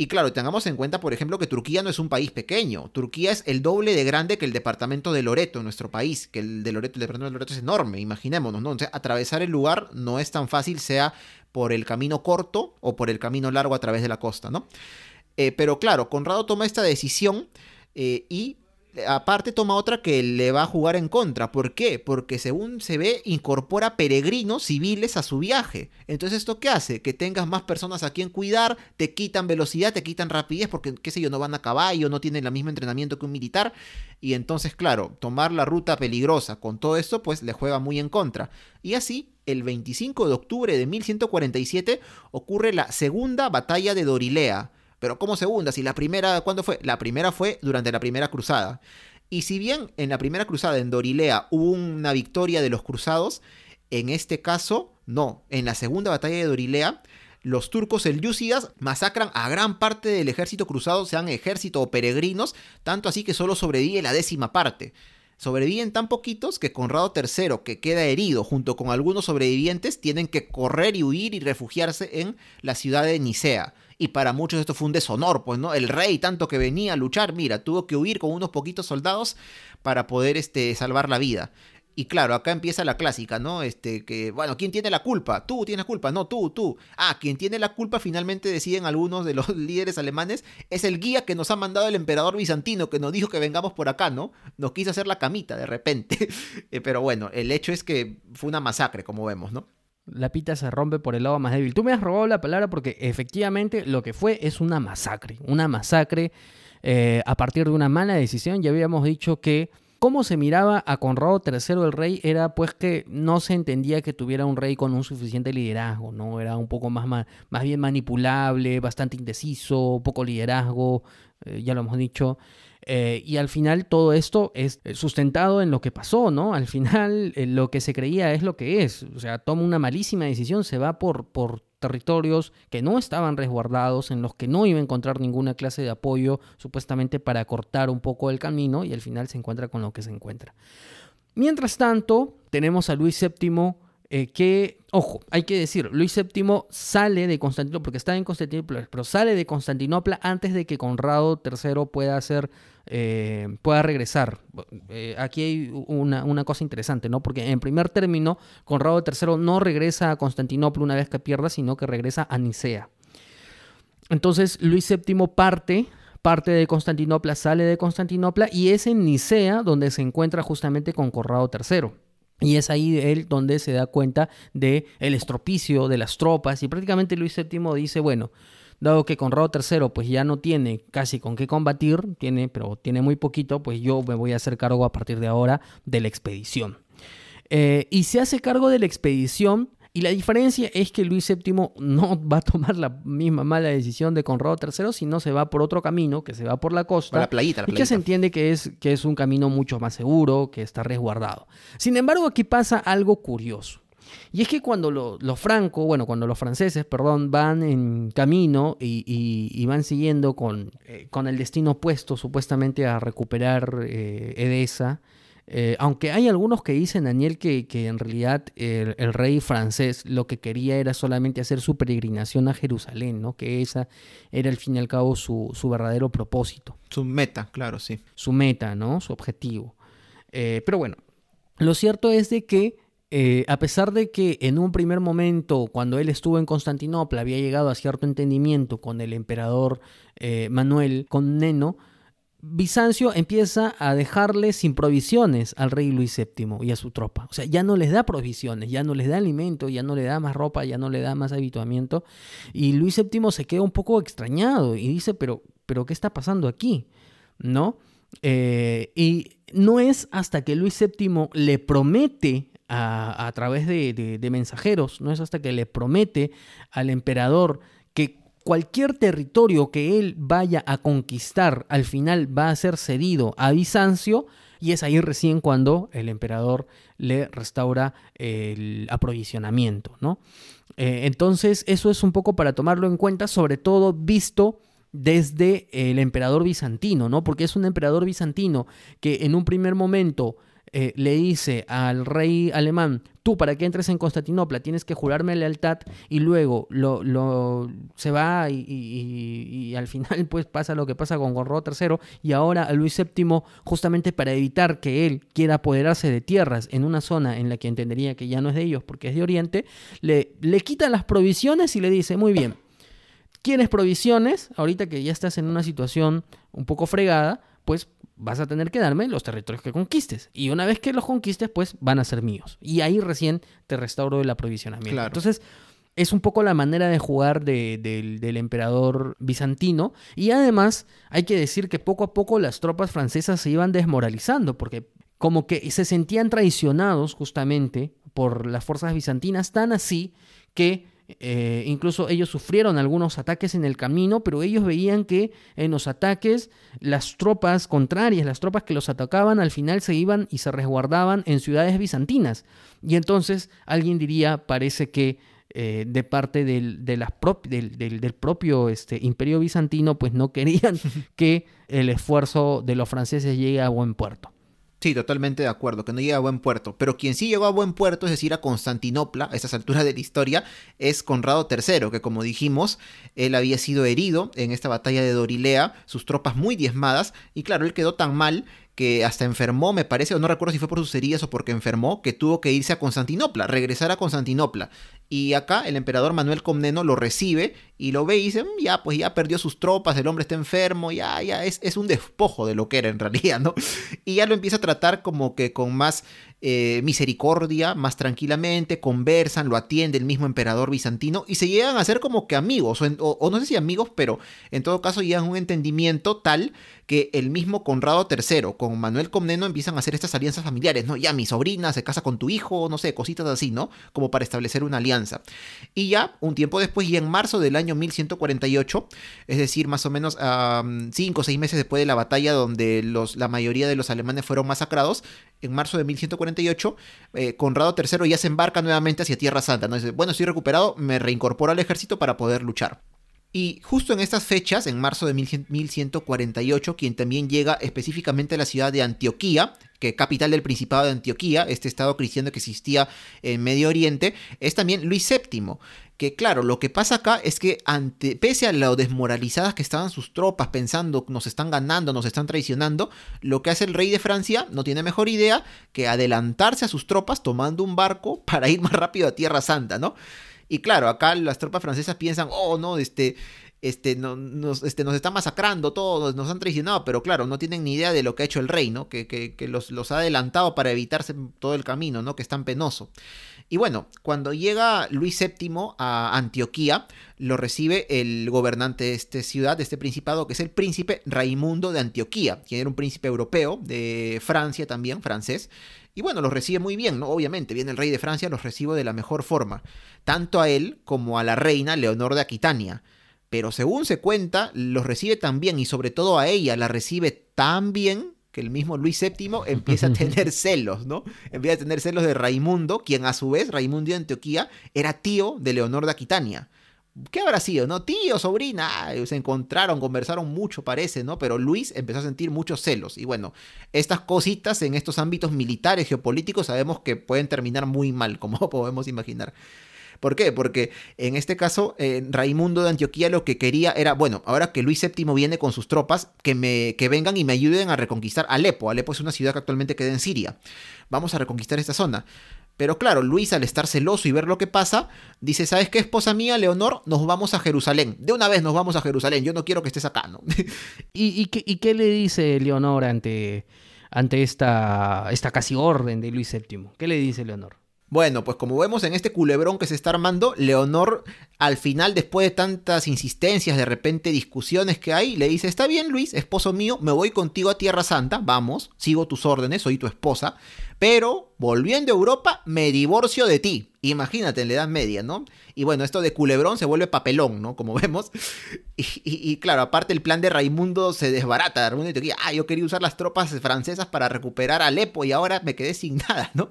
Y claro, tengamos en cuenta, por ejemplo, que Turquía no es un país pequeño. Turquía es el doble de grande que el departamento de Loreto nuestro país, que el de Loreto, el departamento de Loreto es enorme, imaginémonos, ¿no? Entonces, atravesar el lugar no es tan fácil, sea por el camino corto o por el camino largo a través de la costa, ¿no? Eh, pero claro, Conrado toma esta decisión eh, y aparte toma otra que le va a jugar en contra. ¿Por qué? Porque según se ve, incorpora peregrinos civiles a su viaje. Entonces, ¿esto qué hace? Que tengas más personas a quien cuidar, te quitan velocidad, te quitan rapidez, porque, qué sé yo, no van a caballo, no tienen el mismo entrenamiento que un militar. Y entonces, claro, tomar la ruta peligrosa con todo esto, pues le juega muy en contra. Y así, el 25 de octubre de 1147 ocurre la segunda batalla de Dorilea. Pero ¿cómo segunda? Si la primera, ¿cuándo fue? La primera fue durante la primera cruzada. Y si bien en la primera cruzada en Dorilea hubo una victoria de los cruzados, en este caso no. En la segunda batalla de Dorilea, los turcos selyúcidas masacran a gran parte del ejército cruzado, sean ejército o peregrinos, tanto así que solo sobrevive la décima parte. Sobreviven tan poquitos que Conrado III, que queda herido junto con algunos sobrevivientes, tienen que correr y huir y refugiarse en la ciudad de Nicea. Y para muchos esto fue un deshonor, pues, ¿no? El rey, tanto que venía a luchar, mira, tuvo que huir con unos poquitos soldados para poder este, salvar la vida. Y claro, acá empieza la clásica, ¿no? Este, que, bueno, ¿quién tiene la culpa? Tú tienes culpa, no, tú, tú. Ah, quien tiene la culpa finalmente deciden algunos de los [LAUGHS] líderes alemanes, es el guía que nos ha mandado el emperador bizantino, que nos dijo que vengamos por acá, ¿no? Nos quiso hacer la camita de repente. [LAUGHS] Eh, Pero bueno, el hecho es que fue una masacre, como vemos, ¿no? La pita se rompe por el lado más débil. Tú me has robado la palabra porque efectivamente lo que fue es una masacre. Una masacre eh, a partir de una mala decisión. Ya habíamos dicho que cómo se miraba a Conrado III el rey era pues que no se entendía que tuviera un rey con un suficiente liderazgo, ¿no? Era un poco más, ma- más bien manipulable, bastante indeciso, poco liderazgo, eh, ya lo hemos dicho. Eh, y al final todo esto es eh, sustentado en lo que pasó, ¿no? Al final eh, lo que se creía es lo que es. O sea, toma una malísima decisión, se va por, por territorios que no estaban resguardados, en los que no iba a encontrar ninguna clase de apoyo, supuestamente para cortar un poco el camino, y al final se encuentra con lo que se encuentra. Mientras tanto, tenemos a Luis VII eh, que, ojo, hay que decir, Luis VII sale de Constantinopla, porque está en Constantinopla, pero sale de Constantinopla antes de que Conrado III pueda hacer, eh, pueda regresar. Eh, aquí hay una, una, cosa interesante, ¿no? Porque en primer término, Conrado III no regresa a Constantinopla una vez que pierda, sino que regresa a Nicea. Entonces Luis VII parte parte de Constantinopla, sale de Constantinopla y es en Nicea donde se encuentra justamente con Conrado III. Y es ahí él donde se da cuenta de el estropicio de las tropas y prácticamente Luis VII dice, bueno, dado que Conrado III pues ya no tiene casi con qué combatir, tiene, pero tiene muy poquito, pues yo me voy a hacer cargo a partir de ahora de la expedición. Eh, y se hace cargo de la expedición y la diferencia es que Luis VII no va a tomar la misma mala decisión de Conrado III, sino se va por otro camino, que se va por la costa. la playita, Y que se entiende que es, que es un camino mucho más seguro, que está resguardado. Sin embargo, aquí pasa algo curioso. Y es que cuando los francos, bueno, cuando los franceses, perdón, van en camino y, van siguiendo con, eh, con, el destino opuesto supuestamente a recuperar eh, Edesa, eh, aunque hay algunos que dicen, Daniel, que, en realidad el, rey francés lo que quería era solamente hacer su peregrinación a Jerusalén, ¿no? Que esa era al fin y al cabo su, verdadero propósito. Su meta, claro, sí. Su meta, ¿no? Su objetivo. Eh, pero bueno, lo cierto es de que eh, a pesar de que en un primer momento, cuando él estuvo en Constantinopla, había llegado a cierto entendimiento con el emperador Manuel con Neno, Bizancio empieza a dejarle sin provisiones al rey Luis VII y a su tropa. O sea, ya no les da provisiones, ya no les da alimento, ya no le da más ropa, ya no le da más habituamiento. Y Luis VII se queda un poco extrañado y dice, pero, pero ¿qué está pasando aquí? ¿No? Eh, y no es hasta que Luis VII le promete a, través de mensajeros, no es hasta que le promete al emperador cualquier territorio que él vaya a conquistar al final va a ser cedido a Bizancio y es ahí recién cuando el emperador le restaura el aprovisionamiento, ¿no? Eh, entonces eso es un poco para tomarlo en cuenta, sobre todo visto desde el emperador bizantino, ¿no? Porque es un emperador bizantino que en un primer momento eh, le dice al rey alemán, tú para que entres en Constantinopla tienes que jurarme lealtad y luego lo, lo se va y, al final pues pasa lo que pasa con Gorro III y ahora a Luis VII justamente para evitar que él quiera apoderarse de tierras en una zona en la que entendería que ya no es de ellos porque es de Oriente, le, le quita las provisiones y le dice, muy bien, ¿quieres provisiones? Ahorita que ya estás en una situación un poco fregada, pues vas a tener que darme los territorios que conquistes. Y una vez que los conquistes, pues van a ser míos. Y ahí recién te restauro el aprovisionamiento. Entonces, es un poco la manera de jugar del emperador bizantino. Y además, hay que decir que poco a poco las tropas francesas se iban desmoralizando, porque como que se sentían traicionados justamente por las fuerzas bizantinas, tan así que eh, incluso ellos sufrieron algunos ataques en el camino, pero ellos veían que en los ataques las tropas contrarias, las tropas que los atacaban, al final se iban y se resguardaban en ciudades bizantinas. Y entonces alguien diría, parece que eh, de parte del, de las del, del, propio este, imperio bizantino, pues no querían [LAUGHS] que el esfuerzo de los franceses llegue a buen puerto. Sí, totalmente de acuerdo, que no llega a buen puerto. Pero quien sí llegó a buen puerto, es decir, a Constantinopla, a estas alturas de la historia, es Conrado III, que como dijimos, él había sido herido en esta batalla de Dorilea, sus tropas muy diezmadas, y claro, él quedó tan mal que hasta enfermó, me parece, o no recuerdo si fue por sus heridas o porque enfermó, que tuvo que irse a Constantinopla, regresar a Constantinopla. Y acá el emperador Manuel Comneno lo recibe y lo ve y dice, mm, ya, pues ya perdió sus tropas, el hombre está enfermo, ya, ya, es, es un despojo de lo que era en realidad, ¿no? [LAUGHS] Y ya lo empieza a tratar como que con más eh, misericordia, más tranquilamente, conversan, lo atiende el mismo emperador bizantino y se llegan a ser como que amigos, o, no sé si amigos, pero en todo caso llegan a un entendimiento tal que el mismo Conrado III con Manuel Comneno empiezan a hacer estas alianzas familiares, ¿no? Ya mi sobrina se casa con tu hijo, no sé, cositas así, ¿no? Como para establecer una alianza. Y ya un tiempo después, y en marzo del año 1148, es decir, más o menos cinco o seis meses después de la batalla donde la mayoría de los alemanes fueron masacrados, en marzo de 1148, eh, Conrado III ya se embarca nuevamente hacia Tierra Santa. ¿no? Bueno, estoy recuperado, me reincorporo al ejército para poder luchar. Y justo en estas fechas, en marzo de 1148, quien también llega específicamente a la ciudad de Antioquía, que capital del Principado de Antioquía, este estado cristiano que existía en Medio Oriente, es también Luis VII. Que claro, lo que pasa acá es que ante, pese a lo desmoralizadas que estaban sus tropas pensando nos están ganando, nos están traicionando, lo que hace el rey de Francia no tiene mejor idea que adelantarse a sus tropas tomando un barco [LAUGHS] para ir más rápido a Tierra Santa, ¿no? Y claro, acá las tropas francesas piensan, oh no, este, este, no, nos, este, nos están masacrando todos, nos han traicionado, pero claro, no tienen ni idea de lo que ha hecho el rey, ¿no? Que, que, que los, los, ha adelantado para evitarse todo el camino, ¿no? Que es tan penoso. Y bueno, cuando llega Luis VII a Antioquía, lo recibe el gobernante de esta ciudad, de este principado, que es el príncipe Raimundo de Antioquía, quien era un príncipe europeo, de Francia también, francés. Y bueno, los recibe muy bien, ¿no? Obviamente, viene el rey de Francia, los recibe de la mejor forma, tanto a él como a la reina Leonor de Aquitania. Pero según se cuenta, los recibe tan bien y sobre todo a ella la recibe tan bien que el mismo Luis VII [LAUGHS] empieza a tener celos, ¿no? Empieza a tener celos de Raimundo, quien a su vez, Raimundo de Antioquía, era tío de Leonor de Aquitania. ¿Qué habrá sido, no? Tío, sobrina, se encontraron, conversaron mucho, parece, ¿no? Pero Luis empezó a sentir muchos celos. Y bueno, estas cositas en estos ámbitos militares, geopolíticos, sabemos que pueden terminar muy mal, [LAUGHS] como podemos imaginar. ¿Por qué? Porque en este caso, eh, Raimundo de Antioquía lo que quería era, bueno, ahora que Luis VII viene con sus tropas, que, me, que vengan y me ayuden a reconquistar Alepo. Alepo es una ciudad que actualmente queda en Siria. Vamos a reconquistar esta zona. Pero claro, Luis al estar celoso y ver lo que pasa, dice, ¿sabes qué, esposa mía, Leonor? Nos vamos a Jerusalén. De una vez nos vamos a Jerusalén. Yo no quiero que estés acá, ¿no? [LAUGHS] ¿Y, qué, y qué, le dice Leonor ante, ante esta, esta casi orden de Luis VII? ¿Qué le dice Leonor? Bueno, pues como vemos en este culebrón que se está armando, Leonor al final, después de tantas insistencias, de repente discusiones que hay, le dice, está bien Luis, esposo mío, me voy contigo a Tierra Santa, vamos, sigo tus órdenes, soy tu esposa, pero volviendo a Europa me divorcio de ti. Imagínate en la Edad Media, ¿no? Y bueno, esto de culebrón se vuelve papelón, ¿no? Como [LAUGHS] vemos. Y, y, y claro, aparte el plan de Raimundo se desbarata. Raimundo dice, ah, yo quería usar las tropas francesas para recuperar Alepo y ahora me quedé sin [LAUGHS] nada, ¿no?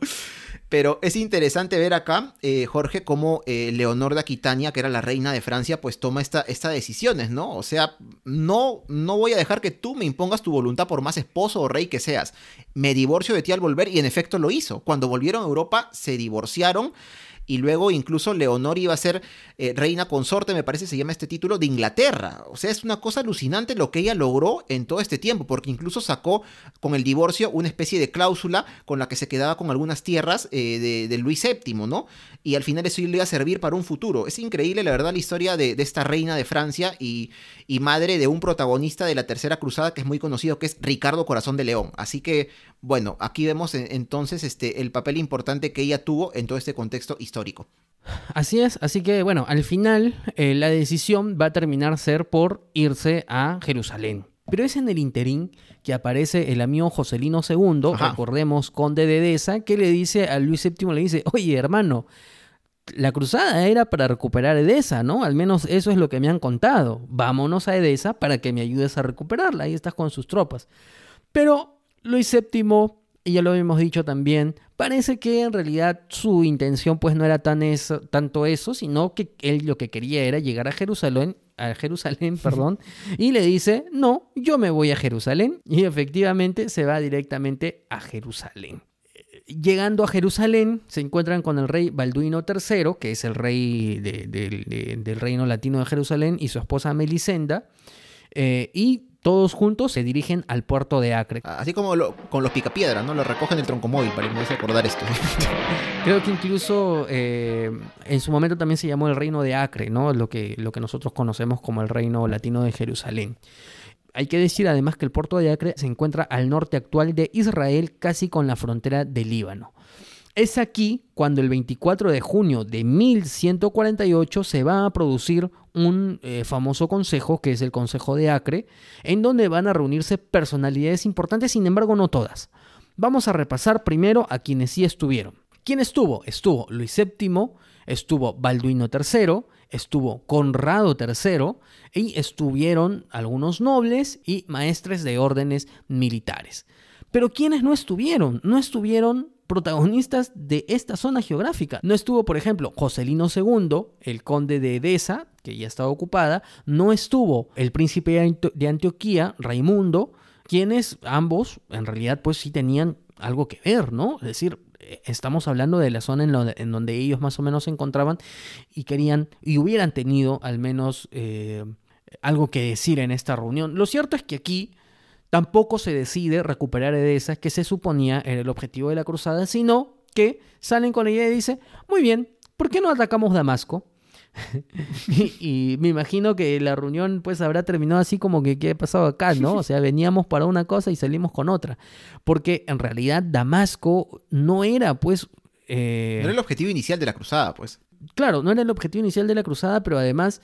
Pero es interesante ver acá, eh, Jorge, cómo eh, Leonor de Aquitania, que era la reina de Francia, pues toma estas esta decisiones, ¿no? O sea, no, no voy a dejar que tú me impongas tu voluntad por más esposo o rey que seas. Me divorcio de ti al volver y en efecto lo hizo. Cuando volvieron a Europa, se divorciaron y luego incluso Leonor iba a ser eh, reina consorte, me parece se llama este título, de Inglaterra. O sea, es una cosa alucinante lo que ella logró en todo este tiempo, porque incluso sacó con el divorcio una especie de cláusula con la que se quedaba con algunas tierras eh, de, Luis VII, ¿no? Y al final eso le iba a servir para un futuro. Es increíble, la verdad, la historia de, esta reina de Francia y, madre de un protagonista de la Tercera Cruzada que es muy conocido, que es Ricardo Corazón de León. Así que, bueno, aquí vemos entonces este, el papel importante que ella tuvo en todo este contexto histórico. Así es, así que bueno, al final eh, la decisión va a terminar ser por irse a Jerusalén. Pero es en el interín que aparece el amigo Joselino II, Ajá. recordemos, conde de Edesa, que le dice a Luis VII, le dice, oye hermano, la cruzada era para recuperar Edesa, ¿no? Al menos eso es lo que me han contado. Vámonos a Edesa para que me ayudes a recuperarla. Ahí estás con sus tropas. Pero Luis VII y ya lo hemos dicho también, parece que en realidad su intención pues no era tan eso, tanto eso, sino que él lo que quería era llegar a Jerusalén, a Jerusalén, [LAUGHS] perdón, y le dice, no, yo me voy a Jerusalén, y efectivamente se va directamente a Jerusalén. Llegando a Jerusalén, se encuentran con el rey Balduino III, que es el rey de, de, de, del reino latino de Jerusalén, y su esposa Melisenda, eh, y todos juntos se dirigen al puerto de Acre. Así como lo, con los picapiedras, ¿no? Lo recogen el troncomóvil para irme a acordar esto. [LAUGHS] Creo que incluso eh, en su momento también se llamó el reino de Acre, ¿no? Lo que, lo que nosotros conocemos como el reino latino de Jerusalén. Hay que decir además que el puerto de Acre se encuentra al norte actual de Israel, casi con la frontera del Líbano. Es aquí cuando el 24 de junio de 1148 se va a producir un eh, famoso consejo, que es el Consejo de Acre, en donde van a reunirse personalidades importantes, sin embargo no todas. Vamos a repasar primero a quienes sí estuvieron. ¿Quién estuvo? Estuvo Luis VII, estuvo Balduino III, estuvo Conrado III y estuvieron algunos nobles y maestres de órdenes militares. Pero ¿quiénes no estuvieron? No estuvieron protagonistas de esta zona geográfica. No estuvo, por ejemplo, Joselino II, el conde de Edesa, que ya estaba ocupada, no estuvo el príncipe de Antioquía, Raimundo, quienes ambos en realidad pues sí tenían algo que ver, ¿no? Es decir, eh, estamos hablando de la zona en, donde ellos más o menos se encontraban y querían y hubieran tenido al menos eh, algo que decir en esta reunión. Lo cierto es que aquí tampoco se decide recuperar Edesa, que se suponía era el objetivo de la cruzada, sino que salen con la idea y dicen, muy bien, ¿por qué no atacamos Damasco? [LAUGHS] y, y me imagino que la reunión pues habrá terminado así como que qué ha pasado acá, ¿no? O sea, veníamos para una cosa y salimos con otra. Porque en realidad Damasco no era pues... eh, No era el objetivo inicial de la cruzada, pues. claro, no era el objetivo inicial de la cruzada, pero además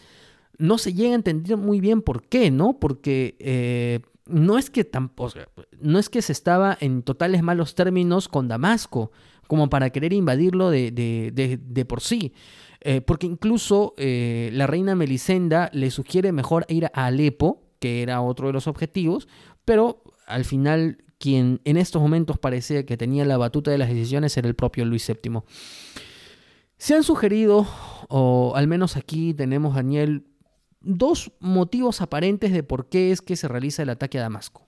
no se llega a entender muy bien por qué, ¿no? Porque eh, no es que tampoco, no es que se estaba en totales malos términos con Damasco, como para querer invadirlo de, de- de- por sí. Eh, porque incluso eh, la reina Melisenda le sugiere mejor ir a Alepo, que era otro de los objetivos, pero al final quien en estos momentos parecía que tenía la batuta de las decisiones era el propio Luis VII. Se han sugerido, o al menos aquí tenemos, Daniel, dos motivos aparentes de por qué es que se realiza el ataque a Damasco.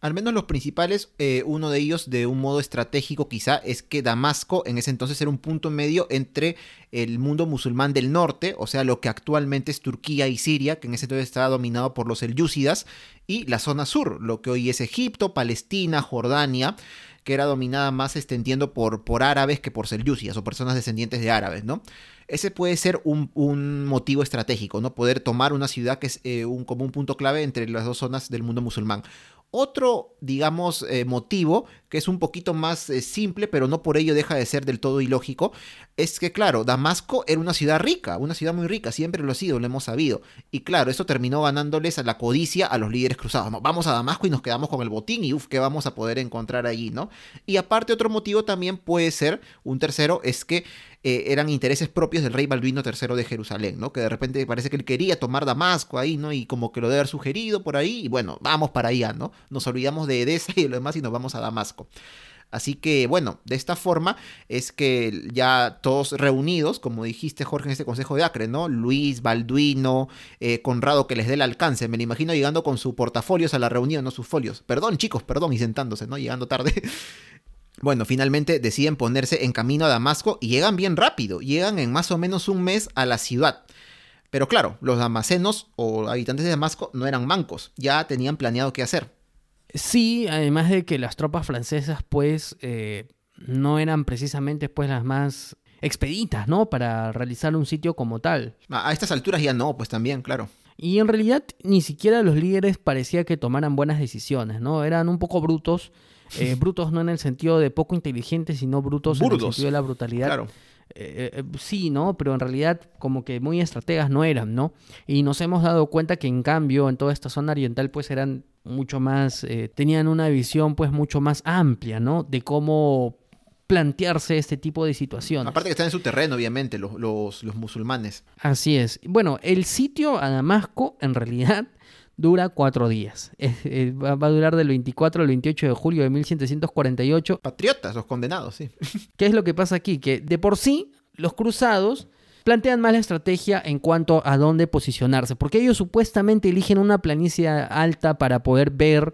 Al menos los principales, eh, uno de ellos de un modo estratégico quizá, es que Damasco en ese entonces era un punto medio entre el mundo musulmán del norte, o sea, lo que actualmente es Turquía y Siria, que en ese entonces estaba dominado por los selyúcidas, y la zona sur, lo que hoy es Egipto, Palestina, Jordania, que era dominada más, entiendo, por, por árabes que por selyúcidas o personas descendientes de árabes, ¿no? Ese puede ser un, un motivo estratégico, ¿no? Poder tomar una ciudad que es eh, un, como un punto clave entre las dos zonas del mundo musulmán. Otro, digamos, eh, motivo, que es un poquito más eh, simple, pero no por ello deja de ser del todo ilógico, es que, claro, Damasco era una ciudad rica, una ciudad muy rica, siempre lo ha sido, lo hemos sabido. Y claro, eso terminó ganándoles a la codicia a los líderes cruzados. ¿no? Vamos a Damasco y nos quedamos con el botín y uff, ¿qué vamos a poder encontrar allí, no? Y aparte, otro motivo también puede ser, un tercero, es que eh, eran intereses propios del rey Balduino III de Jerusalén, ¿no? Que de repente parece que él quería tomar Damasco ahí, ¿no? Y como que lo debe haber sugerido por ahí, y bueno, vamos para allá, ¿no? Nos olvidamos de Edesa y de lo demás y nos vamos a Damasco. Así que bueno, de esta forma es que ya todos reunidos, como dijiste Jorge en este consejo de Acre, ¿no? Luis, Balduino, eh, Conrado que les dé el alcance, me lo imagino llegando con sus portafolios a la reunión, no sus folios. Perdón chicos, perdón, y sentándose, ¿no? Llegando tarde. [LAUGHS] Bueno, finalmente deciden ponerse en camino a Damasco y llegan bien rápido, llegan en más o menos un mes a la ciudad. Pero claro, los damasenos o habitantes de Damasco no eran mancos, ya tenían planeado qué hacer. Sí, además de que las tropas francesas, pues, eh, no eran precisamente, pues, las más expeditas, ¿no? Para realizar un sitio como tal. A estas alturas ya no, pues también, claro. Y en realidad ni siquiera los líderes parecía que tomaran buenas decisiones, ¿no? Eran un poco brutos. eh, [LAUGHS] brutos no en el sentido de poco inteligentes, sino brutos en el sentido de la brutalidad. Claro. Eh, eh, sí, ¿no? Pero en realidad como que muy estrategas no eran, ¿no? Y nos hemos dado cuenta que en cambio en toda esta zona oriental pues eran mucho más, eh, tenían una visión pues mucho más amplia, ¿no? De cómo plantearse este tipo de situaciones. Aparte que están en su terreno, obviamente, los, los, los musulmanes. Así es. Bueno, el sitio a Damasco en realidad dura cuatro días. [LAUGHS] Eh, va a durar del 24 al 28 de julio de 1748. Patriotas, los condenados, sí. [LAUGHS] ¿Qué es lo que pasa aquí? Que de por sí los cruzados plantean más la estrategia en cuanto a dónde posicionarse, porque ellos supuestamente eligen una planicie alta para poder ver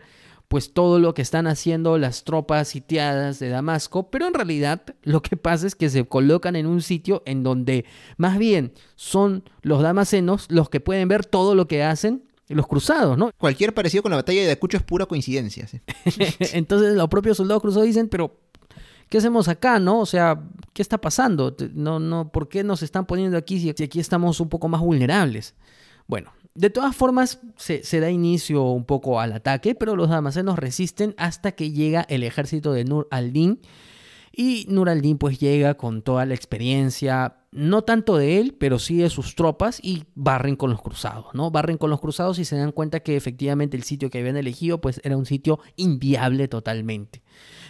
pues todo lo que están haciendo las tropas sitiadas de Damasco, pero en realidad lo que pasa es que se colocan en un sitio en donde más bien son los damasenos los que pueden ver todo lo que hacen los cruzados, ¿no? Cualquier parecido con la batalla de Ayacucho es pura coincidencia, sí. [LAUGHS] Entonces los propios soldados cruzados dicen, pero ¿qué hacemos acá, no? O sea, ¿qué está pasando? No, no, ¿por qué nos están poniendo aquí si aquí estamos un poco más vulnerables? Bueno, de todas formas se, se da inicio un poco al ataque, pero los damasenos resisten hasta que llega el ejército de Nur al-Din y Nur al-Din pues llega con toda la experiencia, no tanto de él, pero sí de sus tropas y barren con los cruzados, ¿no? Barren con los cruzados y se dan cuenta que efectivamente el sitio que habían elegido pues era un sitio inviable totalmente.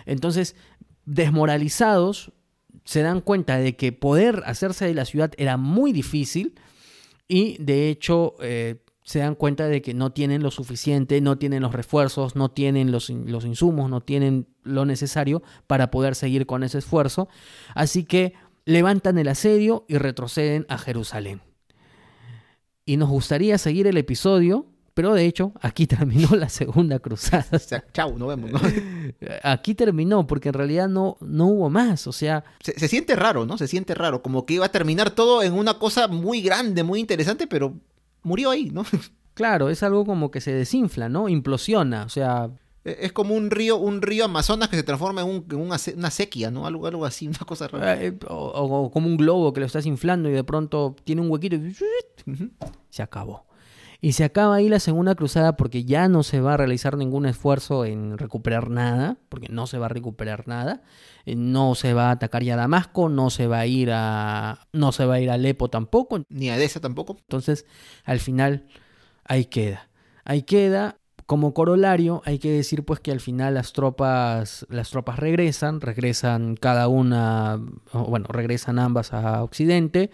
Entonces, desmoralizados, se dan cuenta de que poder hacerse de la ciudad era muy difícil y de hecho eh, se dan cuenta de que no tienen lo suficiente, no tienen los refuerzos, no tienen los, los insumos, no tienen lo necesario para poder seguir con ese esfuerzo. Así que levantan el asedio y retroceden a Jerusalén. Y nos gustaría seguir el episodio, Pero de hecho, aquí [LAUGHS] terminó la segunda cruzada. O sea, chau, nos vemos, ¿no? [LAUGHS] Aquí terminó, porque en realidad no, no hubo más. O sea, Se, se siente raro, ¿no? Se siente raro, como que iba a terminar todo en una cosa muy grande, muy interesante, pero murió ahí, ¿no? [LAUGHS] claro, es algo como que se desinfla, ¿no? Implosiona. O sea, Es como un río, un río Amazonas que se transforma en, un- en una, una sequía, ¿no? Algo, algo así, [LAUGHS] una cosa rara. eh, o, o como un globo que lo estás inflando y de pronto tiene un huequito y [LAUGHS] se acabó. Y se acaba ahí la segunda cruzada porque ya no se va a realizar ningún esfuerzo en recuperar nada, porque no se va a recuperar nada. Eh, No se va a atacar ya Damasco, no se va a ir a no se va a ir a Alepo tampoco. Ni a Edesa tampoco. Entonces, al final ahí queda. Ahí queda como corolario, hay que decir pues que al final las tropas las tropas regresan, regresan cada una, bueno, regresan ambas a Occidente.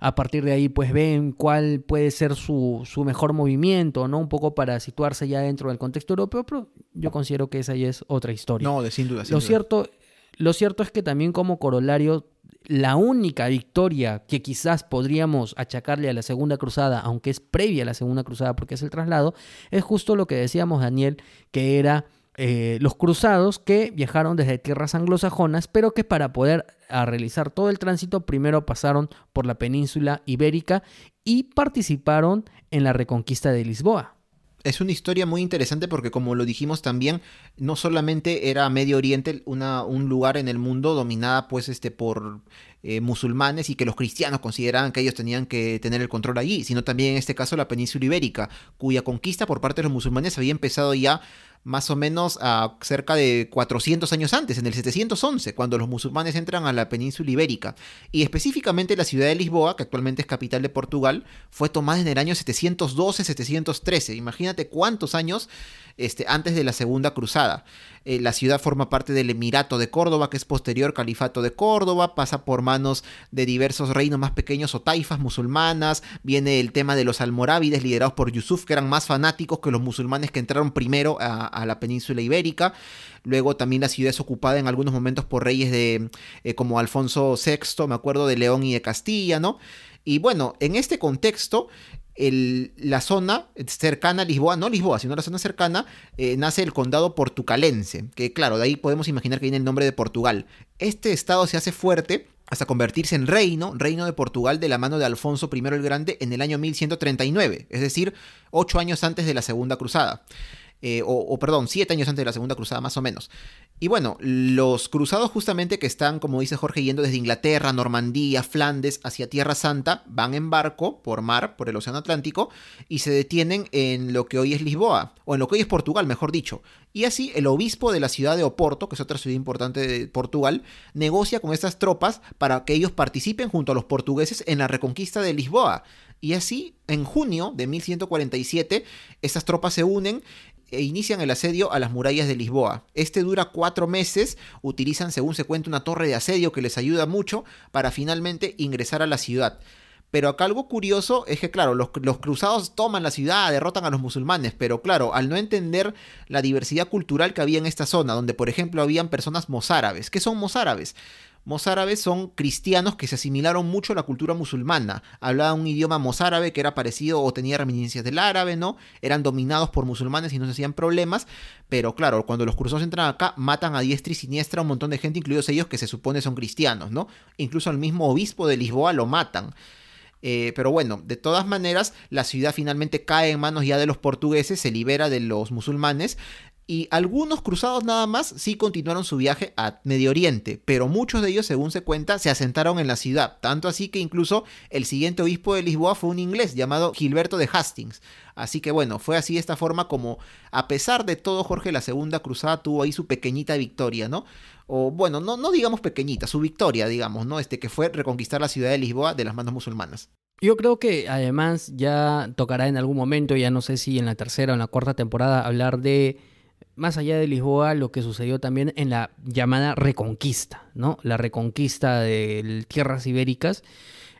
A partir de ahí, pues ven cuál puede ser su, su mejor movimiento, ¿no? Un poco para situarse ya dentro del contexto europeo, pero yo considero que esa ya es otra historia. No, de sin duda. sin Lo duda. cierto, lo cierto es que también como corolario, la única victoria que quizás podríamos achacarle a la Segunda Cruzada, aunque es previa a la Segunda Cruzada porque es el traslado, es justo lo que decíamos, Daniel, que era eh, los cruzados que viajaron desde tierras anglosajonas, pero que para poder realizar todo el tránsito primero pasaron por la península ibérica y participaron en la reconquista de Lisboa. Es una historia muy interesante porque, como lo dijimos también, no solamente era Medio Oriente una, un lugar en el mundo dominada pues este por eh, musulmanes y que los cristianos consideraban que ellos tenían que tener el control allí, sino también en este caso la península ibérica, cuya conquista por parte de los musulmanes había empezado ya más o menos a cerca de 400 años antes, en el 711, cuando los musulmanes entran a la península ibérica. Y específicamente la ciudad de Lisboa, que actualmente es capital de Portugal, fue tomada en el año 712-713. Imagínate cuántos años este, antes de la Segunda Cruzada. Eh, la ciudad forma parte del Emirato de Córdoba, que es posterior califato de Córdoba, pasa por manos de diversos reinos más pequeños o taifas musulmanas, viene el tema de los almorávides liderados por Yusuf, que eran más fanáticos que los musulmanes que entraron primero a, a la península ibérica. Luego también la ciudad es ocupada en algunos momentos por reyes de eh, como Alfonso VI, me acuerdo de León y de Castilla, ¿no? Y bueno, en este contexto, la zona cercana a Lisboa, no Lisboa, sino la zona cercana, eh, nace el condado portucalense, que claro, de ahí podemos imaginar que viene el nombre de Portugal. Este estado se hace fuerte hasta convertirse en reino, reino de Portugal de la mano de Alfonso I el Grande en el año 1139, es decir, ocho años antes de la Segunda Cruzada. Eh, o, o, perdón, siete años antes de la Segunda Cruzada, más o menos. Y bueno, los cruzados justamente que están, como dice Jorge, yendo desde Inglaterra, Normandía, Flandes, hacia Tierra Santa, van en barco, por mar, por el Océano Atlántico, y se detienen en lo que hoy es Lisboa, o en lo que hoy es Portugal, mejor dicho. Y así el obispo de la ciudad de Oporto, que es otra ciudad importante de Portugal, negocia con estas tropas para que ellos participen junto a los portugueses en la reconquista de Lisboa. Y así, en junio de 1147, estas tropas se unen e inician el asedio a las murallas de Lisboa. Este dura cuatro meses, utilizan según se cuenta una torre de asedio que les ayuda mucho para finalmente ingresar a la ciudad. Pero acá algo curioso es que, claro, los, los, cruzados toman la ciudad, derrotan a los musulmanes, pero claro, al no entender la diversidad cultural que había en esta zona, donde por ejemplo habían personas mozárabes. ¿Qué son mozárabes? Mozárabes son cristianos que se asimilaron mucho a la cultura musulmana. Hablaban un idioma mozárabe que era parecido o tenía reminiscencias del árabe, ¿no? Eran dominados por musulmanes y no se hacían problemas. Pero claro, cuando los cruzados entran acá, matan a diestra y siniestra a un montón de gente, incluidos ellos que se supone son cristianos, ¿no? Incluso al mismo obispo de Lisboa lo matan. Eh, pero bueno, de todas maneras, la ciudad finalmente cae en manos ya de los portugueses, se libera de los musulmanes. Y algunos cruzados nada más sí continuaron su viaje a Medio Oriente, pero muchos de ellos, según se cuenta, se asentaron en la ciudad. Tanto así que incluso el siguiente obispo de Lisboa fue un inglés llamado Gilberto de Hastings. Así que bueno, fue así esta forma como, a pesar de todo, Jorge, la segunda cruzada tuvo ahí su pequeñita victoria, ¿no? O bueno, no, no digamos pequeñita, su victoria, digamos, ¿no? Este que fue reconquistar la ciudad de Lisboa de las manos musulmanas. Yo creo que además ya tocará en algún momento, ya no sé si en la tercera o en la cuarta temporada, hablar de más allá de Lisboa, lo que sucedió también en la llamada Reconquista, ¿no? La reconquista de tierras ibéricas.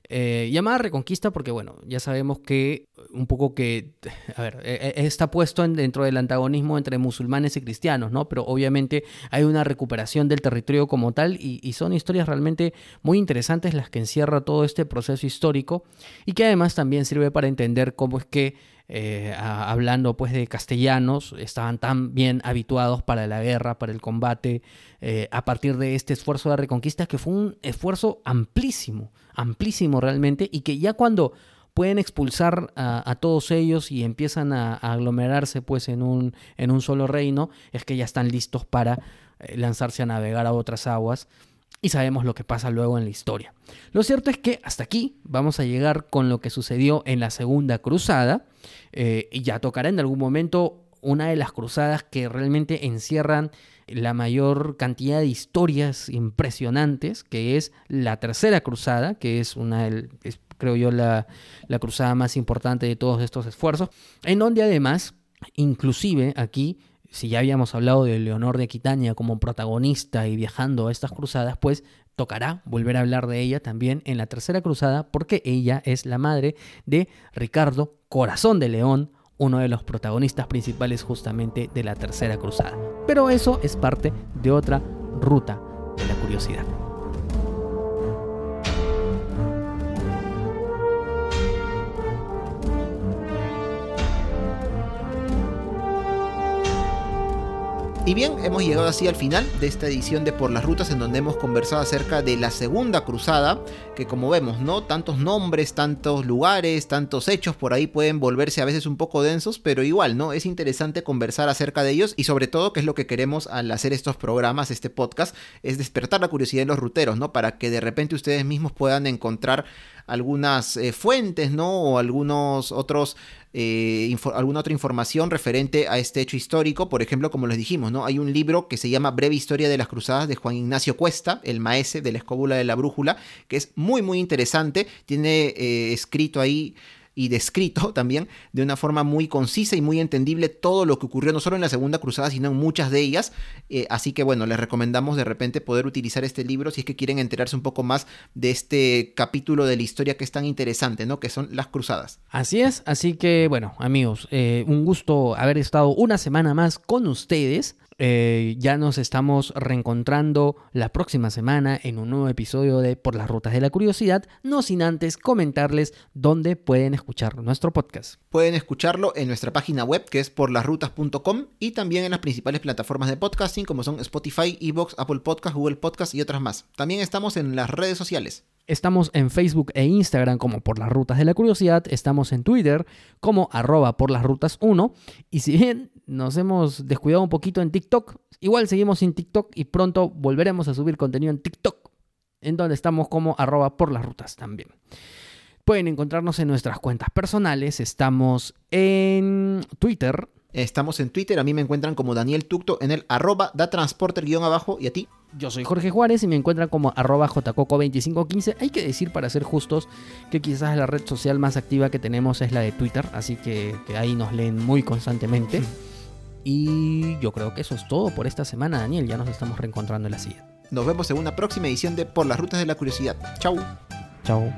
Eh, llamada Reconquista porque, bueno, ya sabemos que un poco que, a ver, eh, está puesto en, dentro del antagonismo entre musulmanes y cristianos, ¿no? Pero obviamente hay una recuperación del territorio como tal y, y son historias realmente muy interesantes las que encierra todo este proceso histórico y que además también sirve para entender cómo es que eh, hablando pues de castellanos, estaban tan bien habituados para la guerra, para el combate, eh, a partir de este esfuerzo de reconquista que fue un esfuerzo amplísimo, amplísimo realmente, y que ya cuando pueden expulsar a, a todos ellos y empiezan a, a aglomerarse pues en un, en un solo reino, es que ya están listos para eh, lanzarse a navegar a otras aguas y sabemos lo que pasa luego en la historia. Lo cierto es que hasta aquí vamos a llegar con lo que sucedió en la Segunda Cruzada eh, y ya tocará en algún momento una de las cruzadas que realmente encierran la mayor cantidad de historias impresionantes, que es la Tercera Cruzada, que es una es, creo yo la, la cruzada más importante de todos estos esfuerzos, en donde además, inclusive aquí si ya habíamos hablado de Leonor de Aquitania como protagonista y viajando a estas cruzadas, pues tocará volver a hablar de ella también en la tercera cruzada porque ella es la madre de Ricardo Corazón de León, uno de los protagonistas principales justamente de la tercera cruzada. Pero eso es parte de otra ruta de la curiosidad. Y bien, hemos llegado así al final de esta edición de Por las Rutas en donde hemos conversado acerca de la Segunda Cruzada, que como vemos, ¿no? Tantos nombres, tantos lugares, tantos hechos por ahí pueden volverse a veces un poco densos, pero igual, ¿no? Es interesante conversar acerca de ellos y sobre todo, que es lo que queremos al hacer estos programas, este podcast, es despertar la curiosidad de los ruteros, ¿no? Para que de repente ustedes mismos puedan encontrar algunas eh, fuentes, ¿no? O algunos otros, eh, alguna otra información referente a este hecho histórico. Por ejemplo, como les dijimos, ¿no? Hay un libro que se llama Breve Historia de las Cruzadas de Juan Ignacio Cuesta, el maese de la escóbula de la brújula, que es muy, muy interesante. Tiene eh, escrito ahí y descrito [LAUGHS] también de una forma muy concisa y muy entendible todo lo que ocurrió no solo en la Segunda Cruzada, sino en muchas de ellas. Eh, así que bueno, les recomendamos de repente poder utilizar este libro si es que quieren enterarse un poco más de este capítulo de la historia que es tan interesante, ¿no? Que son las cruzadas. Así es, así que bueno, amigos, eh, un gusto haber estado una semana más con ustedes. Eh, ya nos estamos reencontrando la próxima semana en un nuevo episodio de Por las Rutas de la Curiosidad, no sin antes comentarles dónde pueden escuchar nuestro podcast. Pueden escucharlo en nuestra página web que es porlasrutas.com y también en las principales plataformas de podcasting como son Spotify, Evox, Apple Podcast, Google Podcast y otras más. También estamos en las redes sociales. Estamos en Facebook e Instagram como por las rutas de la curiosidad, estamos en Twitter como arroba por las rutas 1 y si bien nos hemos descuidado un poquito en TikTok, igual seguimos en TikTok y pronto volveremos a subir contenido en TikTok, en donde estamos como arroba por las rutas también. Pueden encontrarnos en nuestras cuentas personales, estamos en Twitter, Estamos en Twitter, a mí me encuentran como Daniel Tucto en el arroba da transporter guion abajo y a ti. Yo soy Jorge Juárez y me encuentran como arroba jcoco2515. Hay que decir, para ser justos, que quizás la red social más activa que tenemos es la de Twitter, así que, que ahí nos leen muy constantemente. Y yo creo que eso es todo por esta semana, Daniel. Ya nos estamos reencontrando en la siguiente. Nos vemos en una próxima edición de Por las Rutas de la Curiosidad. Chau. Chao.